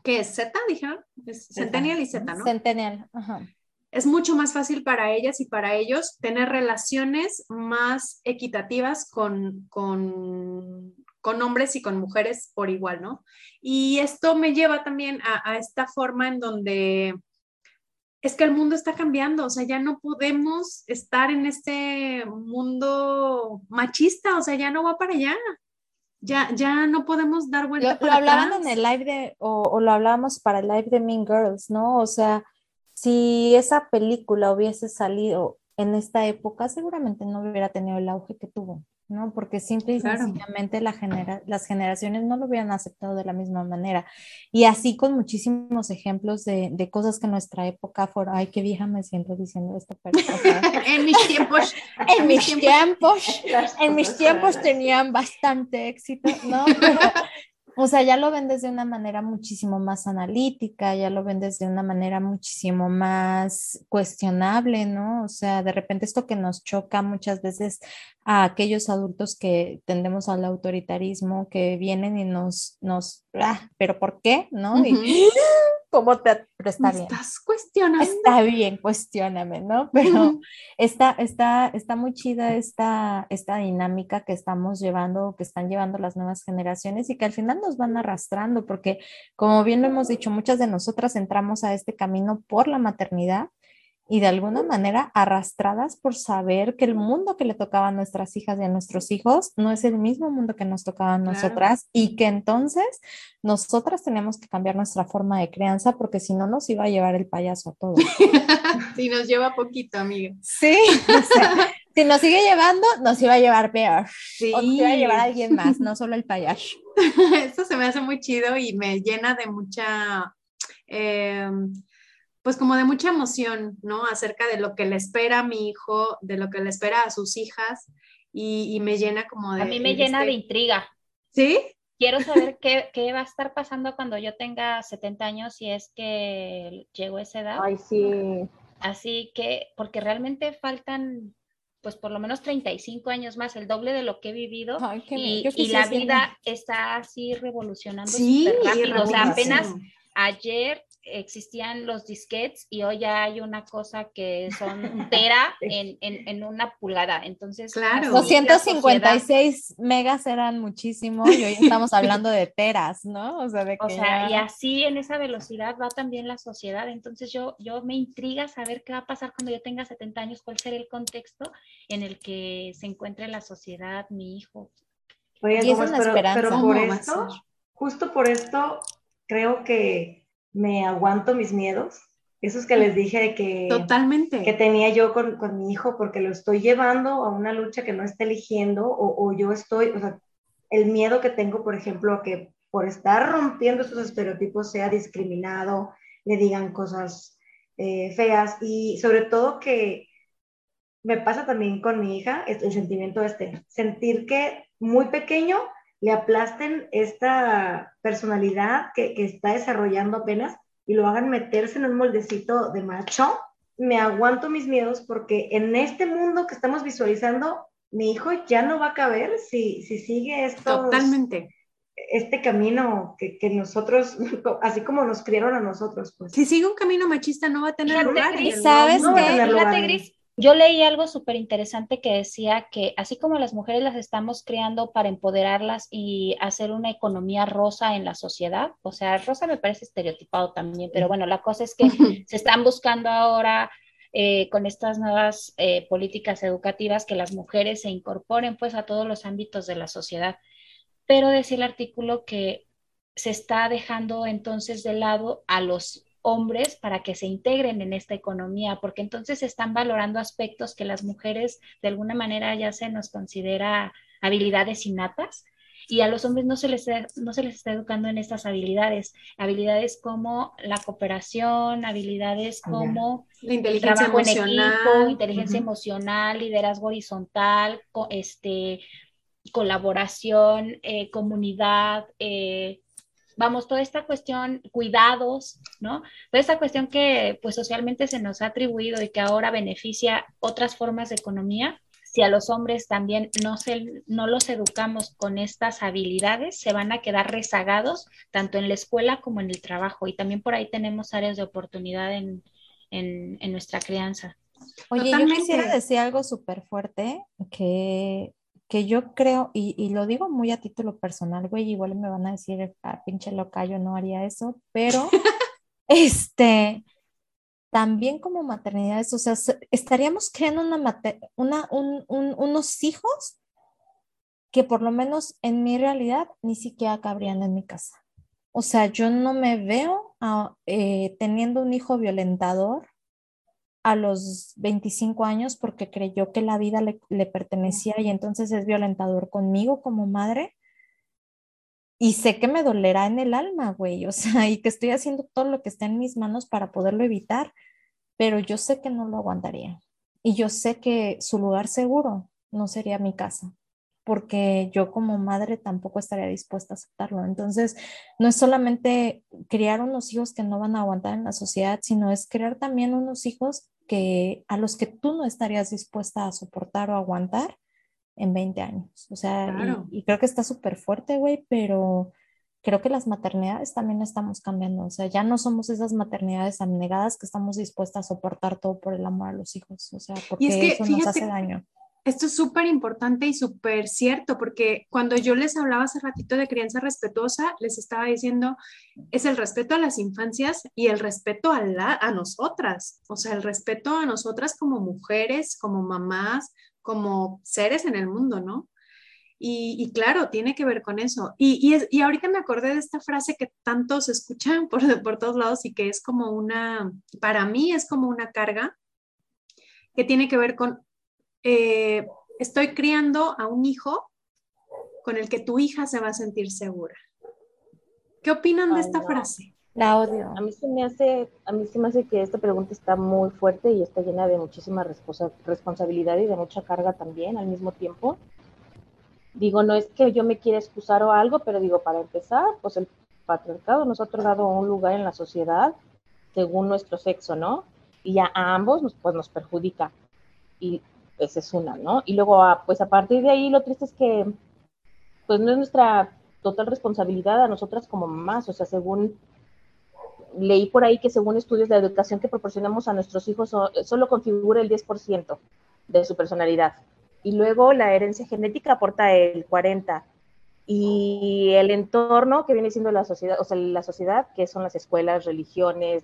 que es Z, dijeron, es Centennial y Z, ¿no? Centennial, ajá. Es mucho más fácil para ellas y para ellos tener relaciones más equitativas con, con, con hombres y con mujeres por igual, ¿no? Y esto me lleva también a, a esta forma en donde es que el mundo está cambiando, o sea, ya no podemos estar en este mundo machista, o sea, ya no va para allá. Ya, ya no podemos dar vuelta. Lo, lo hablaban en el live de, o, o, lo hablábamos para el live de Mean Girls, ¿no? O sea, si esa película hubiese salido en esta época seguramente no hubiera tenido el auge que tuvo. ¿No? Porque simple y Claro. sencillamente la genera- las generaciones no lo hubieran aceptado de la misma manera. Y así con muchísimos ejemplos de, de cosas que en nuestra época fueron, ay, qué vieja me siento diciendo esto, pero *laughs* en mis tiempos, *laughs* en mis tiempos, en mis tiempos tenían bastante éxito, ¿no? Pero, *laughs* o sea, ya lo ven desde una manera muchísimo más analítica, ya lo ven desde una manera muchísimo más cuestionable, ¿no? O sea, de repente esto que nos choca muchas veces a aquellos adultos que tendemos al autoritarismo, que vienen y nos, nos, ah, pero ¿por qué? ¿No? Y. ¿cómo te, pero está me bien. estás cuestionando. Está bien, cuestióname, ¿no? Pero está, está, está muy chida esta, esta dinámica que estamos llevando, que están llevando las nuevas generaciones y que al final nos van arrastrando, porque como bien lo hemos dicho, muchas de nosotras entramos a este camino por la maternidad y de alguna manera arrastradas por saber que el mundo que le tocaba a nuestras hijas y a nuestros hijos no es el mismo mundo que nos tocaba a Claro. nosotras y que entonces nosotras tenemos que cambiar nuestra forma de crianza porque si no nos iba a llevar el payaso a todos. *laughs* Sí, nos lleva poquito, amiga. Sí, o sea, si nos sigue llevando, nos iba a llevar peor. Sí. O nos iba a llevar a alguien más, no solo el payaso. *laughs* Esto se me hace muy chido y me llena de mucha, eh, pues como de mucha emoción, ¿no? Acerca de lo que le espera a mi hijo, de lo que le espera a sus hijas y, y me llena como de... A mí me llena este- de intriga. ¿Sí? Quiero saber qué, qué va a estar pasando cuando yo tenga 70 años si es que llego a esa edad. Ay, sí. Así que, porque realmente faltan, pues por lo menos 35 años más, el doble de lo que he vivido. Ay, qué y, y la vida está así revolucionando Sí, rápido. O sea, apenas ayer existían los disquetes y hoy ya hay una cosa que son un tera *laughs* en, en, en una pulgada. Entonces, Claro. así la sociedad- 256 megas eran muchísimo y hoy estamos *laughs* hablando de teras, ¿no? O sea, de que O sea, y así en esa velocidad va también la sociedad. Entonces yo, yo me intriga saber qué va a pasar cuando yo tenga 70 años, cuál será el contexto en el que se encuentre la sociedad, mi hijo. Oye, Y es una pero, esperanza. pero ¿Cómo por esto, justo por esto, creo que me aguanto mis miedos. Esos que les dije de que, Totalmente. que tenía yo con, con mi hijo, porque lo estoy llevando a una lucha que no está eligiendo, o, o yo estoy, o sea, el miedo que tengo, por ejemplo, a que por estar rompiendo esos estereotipos sea discriminado, le digan cosas eh, feas, y sobre todo que me pasa también con mi hija, el sentimiento este, sentir que muy pequeño le aplasten esta personalidad que, que está desarrollando apenas y lo hagan meterse en un moldecito de macho, me aguanto mis miedos porque en este mundo que estamos visualizando, mi hijo ya no va a caber si, si sigue esto, Totalmente. este camino que, que nosotros, *laughs* así como nos criaron a nosotros, pues. Si sigue un camino machista no va a tener lugar. ¿sabes. No va a qué? tener lugar Fíjate, Gris, yo leí algo súper interesante que decía que así como las mujeres las estamos creando para empoderarlas y hacer una economía rosa en la sociedad, o sea, rosa me parece estereotipado también, pero bueno, la cosa es que *laughs* se están buscando ahora eh, con estas nuevas eh, políticas educativas que las mujeres se incorporen pues a todos los ámbitos de la sociedad. Pero decía el artículo que se está dejando entonces de lado a los hombres para que se integren en esta economía, porque entonces se están valorando aspectos que las mujeres de alguna manera ya se nos considera habilidades innatas y a los hombres no se les, no se les está educando en estas habilidades, habilidades como la cooperación, habilidades como La inteligencia trabajo en emocional. equipo, inteligencia emocional, liderazgo horizontal, co- este, colaboración, eh, comunidad, eh, vamos, toda esta cuestión, cuidados, ¿no? Toda esta cuestión que pues socialmente se nos ha atribuido y que ahora beneficia otras formas de economía, si a los hombres también no, se, no los educamos con estas habilidades, se van a quedar rezagados tanto en la escuela como en el trabajo. Y también por ahí tenemos áreas de oportunidad en, en, en nuestra crianza. Oye, yo quisiera decir algo súper fuerte que, que yo creo, y, y lo digo muy a título personal, güey, igual me van a decir, ah, pinche loca, yo no haría eso, pero *laughs* este, también como maternidades, o sea, se- estaríamos creando una, mate- una un- un- unos hijos que por lo menos en mi realidad ni siquiera cabrían en mi casa. O sea, yo no me veo ah, eh, teniendo un hijo violentador a los 25 años porque creyó que la vida le, pertenecía y entonces es violentador conmigo como madre. Y sé que me dolerá en el alma, güey, o sea, *laughs* y que estoy haciendo todo lo que está en mis manos para poderlo evitar, pero yo sé que no lo aguantaría. Y yo sé que su lugar seguro no sería mi casa porque yo como madre tampoco estaría dispuesta a aceptarlo. Entonces, no es solamente criar unos hijos que no van a aguantar en la sociedad, sino es crear también unos hijos que a los que tú no estarías dispuesta a soportar o aguantar en 20 años. O sea, y, y, creo que está súper fuerte, güey, pero creo que las maternidades también estamos cambiando. O sea, ya no somos esas maternidades abnegadas que estamos dispuestas a soportar todo por el amor a los hijos. O sea, porque eso nos hace daño esto es súper importante y súper cierto, porque cuando yo les hablaba hace ratito de crianza respetuosa, les estaba diciendo, es el respeto a las infancias y el respeto a, la, a nosotras, o sea, el respeto a nosotras como mujeres, como mamás, como seres en el mundo, ¿no? Y, claro, tiene que ver con eso. Y, y, ahorita me acordé de esta frase que tantos escuchan por, por todos lados y que es como una, para mí es como una carga que tiene que ver con eh, estoy criando a un hijo con el que tu hija se va a sentir segura. ¿Qué opinan de esta frase? La odio. A mí se me hace, a mí se me hace que esta pregunta está muy fuerte y está llena de muchísima responsabilidad y de mucha carga también al mismo tiempo. Digo, no es que yo me quiera excusar o algo, pero digo, para empezar, pues el patriarcado nos ha otorgado un lugar en la sociedad según nuestro sexo, ¿no? Y a, ambos nos, pues, nos perjudica. Y esa es una, ¿no? Y luego, ah, pues a partir de ahí, lo triste es que, pues no es nuestra total responsabilidad a nosotras como mamás, o sea, según leí por ahí que según estudios de educación que proporcionamos a nuestros hijos solo configura el 10% de su personalidad. Y luego la herencia genética aporta el 40%. Y el entorno que viene siendo la sociedad, o sea, la sociedad, que son las escuelas, religiones,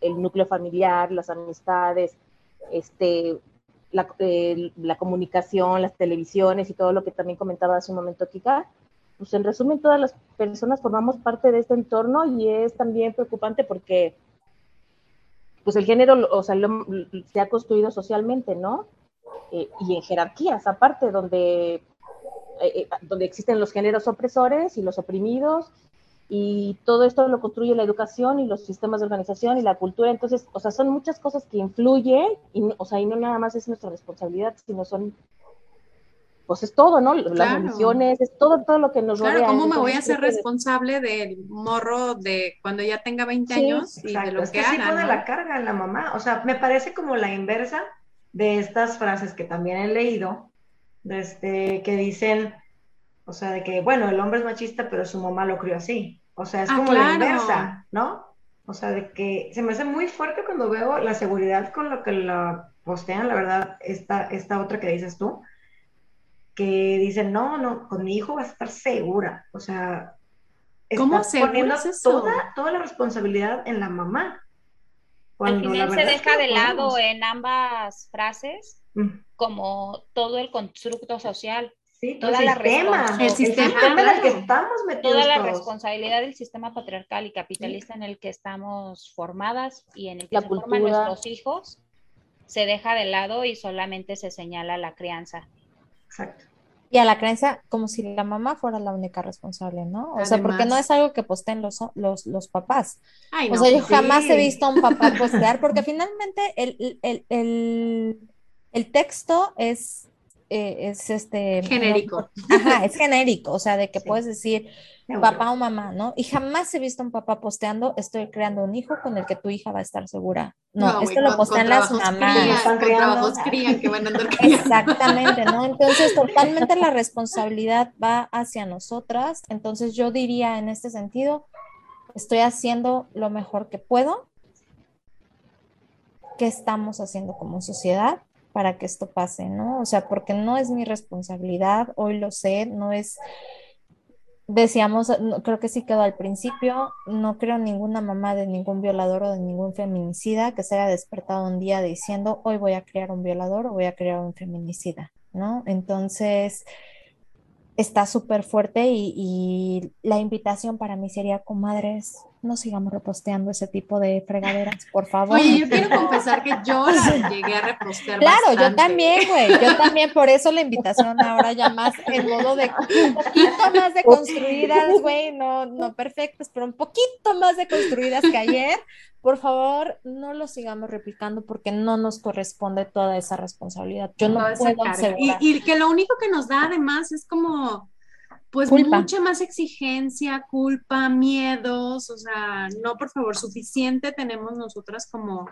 el núcleo familiar, las amistades, este, la, eh, la, comunicación, las televisiones y todo lo que también comentaba hace un momento Kika, pues en resumen todas las personas formamos parte de este entorno y es también preocupante porque pues el género, o sea, se ha construido socialmente, ¿no? Eh, y en jerarquías aparte, donde, eh, donde existen los géneros opresores y los oprimidos, y todo esto lo construye la educación y los sistemas de organización y la cultura. Entonces, o sea, son muchas cosas que influyen, y, o sea, y no nada más es nuestra responsabilidad, sino son, pues es todo, ¿no? Las religiones, es todo, todo lo que nos claro, ¿cómo me voy a hacer responsable del morro de cuando ya tenga 20 años y de lo es que, que haga, ¿no? la carga en la mamá. O sea, me parece como la inversa de estas frases que también he leído, este, que dicen, o sea, de que, bueno, el hombre es machista, pero su mamá lo crió así. O sea, es ah, como la inversa, ¿no? O sea, de que se me hace muy fuerte cuando veo la seguridad con lo que la postean, la verdad, esta, esta otra que dices tú, que dicen, no, no, con mi hijo va a estar segura. O sea, ¿Cómo se poniendo Toda, toda la responsabilidad en la mamá. Al final se deja de lado en ambas frases mm. como todo el constructo social. Sí, toda la sistema, el sistema, en el que estamos metidos. Toda la responsabilidad del sistema patriarcal y capitalista en el que estamos formadas y en el que se forman nuestros hijos se deja de lado y solamente se señala la crianza. Exacto. Y a la crianza como si la mamá fuera la única responsable, ¿no? O sea, porque no es algo que posteen los, los, los papás. o sea, yo jamás he visto a un papá postear, porque *laughs* finalmente el, el, el, el texto es eh, es este... Genérico. ajá, es genérico, o sea, de que puedes decir papá o mamá, ¿no? Y jamás he visto a un papá posteando, estoy creando un hijo con el que tu hija va a estar segura. No, esto lo postean las mamás. Crían, que van a andar *laughs* Exactamente, ¿no? Entonces, *laughs* totalmente la responsabilidad va hacia nosotras. Entonces, yo diría en este sentido, estoy haciendo lo mejor que puedo. ¿Qué estamos haciendo como sociedad? Para que esto pase, ¿no? O sea, porque no es mi responsabilidad, hoy lo sé, no es, decíamos, creo que sí quedó al principio, no creo ninguna mamá de ningún violador o de ningún feminicida que se haya despertado un día diciendo, hoy voy a crear un violador o voy a crear un feminicida, ¿no? Entonces, está súper fuerte y, y, la invitación para mí sería, comadres, no sigamos reposteando ese tipo de fregaderas, por favor. Oye, yo quiero confesar que yo llegué a repostear. *laughs* Claro, yo también, güey. Yo también, por eso la invitación ahora ya más en modo de un poquito más de construidas, güey, no, no perfectas, pero un poquito más de construidas que ayer. Por favor, no lo sigamos replicando porque no nos corresponde toda esa responsabilidad. Yo no puedo. Y, y que lo único que nos da además es como, pues Culpa. mucha más exigencia, culpa, miedos, o sea, no, por favor, suficiente tenemos nosotras como,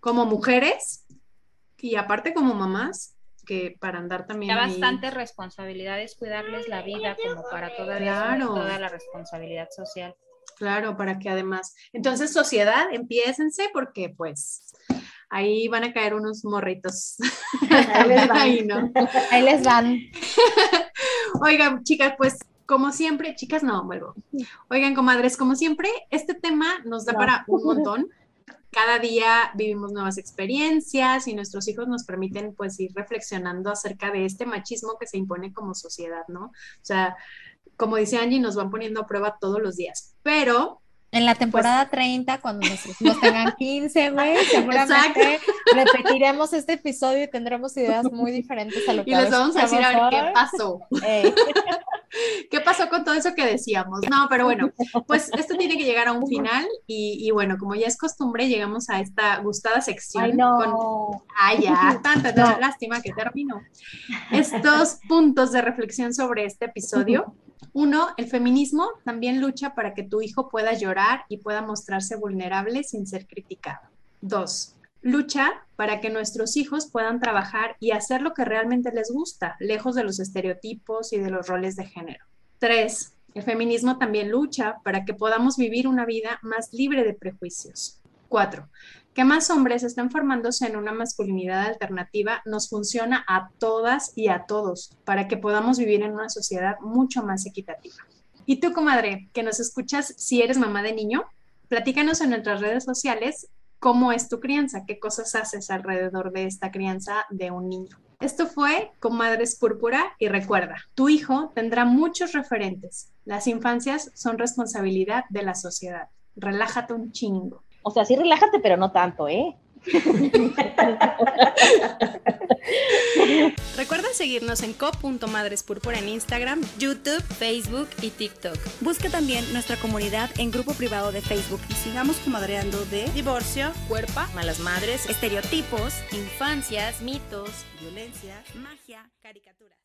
como mujeres y aparte como mamás, que para andar también Ya ahí- bastante responsabilidad es cuidarles la vida como para todavía Claro. toda la responsabilidad social. Claro, para que además, entonces sociedad, empiécense porque pues ahí van a caer unos morritos. Ahí les *laughs* van. Ahí, ¿no? Ahí les van. *laughs* Oigan, chicas, pues como siempre, chicas no, vuelvo. Oigan, comadres, como siempre, este tema nos da No. para un montón. Cada día vivimos nuevas experiencias y nuestros hijos nos permiten pues ir reflexionando acerca de este machismo que se impone como sociedad, ¿no? O sea, como dice Angie, nos van poniendo a prueba todos los días, pero En la temporada 30, cuando nuestros hijos tengan 15, güey, *laughs* seguramente repetiremos este episodio y tendremos ideas muy *laughs* diferentes a lo que y les vamos a decir a ver qué hoy. pasó. Ey. *laughs* ¿Qué pasó con todo eso que decíamos? No, pero bueno, pues esto tiene que llegar a un final y, y bueno, como ya es costumbre, llegamos a esta gustada sección Ay, no. con Ay, ya, tanta, tanta lástima que terminó. Estos puntos de reflexión sobre este episodio. Uno, el feminismo también lucha para que tu hijo pueda llorar y pueda mostrarse vulnerable sin ser criticado. Dos, lucha para que nuestros hijos puedan trabajar y hacer lo que realmente les gusta, lejos de los estereotipos y de los roles de género. Tres, el feminismo también lucha para que podamos vivir una vida más libre de prejuicios. Cuatro, que más hombres estén formándose en una masculinidad alternativa nos funciona a todas y a todos para que podamos vivir en una sociedad mucho más equitativa. Y tú, comadre, que nos escuchas si eres mamá de niño, platícanos en nuestras redes sociales cómo es tu crianza, qué cosas haces alrededor de esta crianza de un niño. Esto fue Comadres Púrpura y recuerda, tu hijo tendrá muchos referentes. Las infancias son responsabilidad de la sociedad. Relájate un chingo. O sea, sí relájate, pero no tanto, ¿eh? *laughs* Recuerda seguirnos en co.madrespúrpura en Instagram, YouTube, Facebook y TikTok. Busca también nuestra comunidad en grupo privado de Facebook. Y sigamos comadreando de divorcio, cuerpa, malas madres, Estereotipos, infancias, mitos, violencia, magia, caricaturas.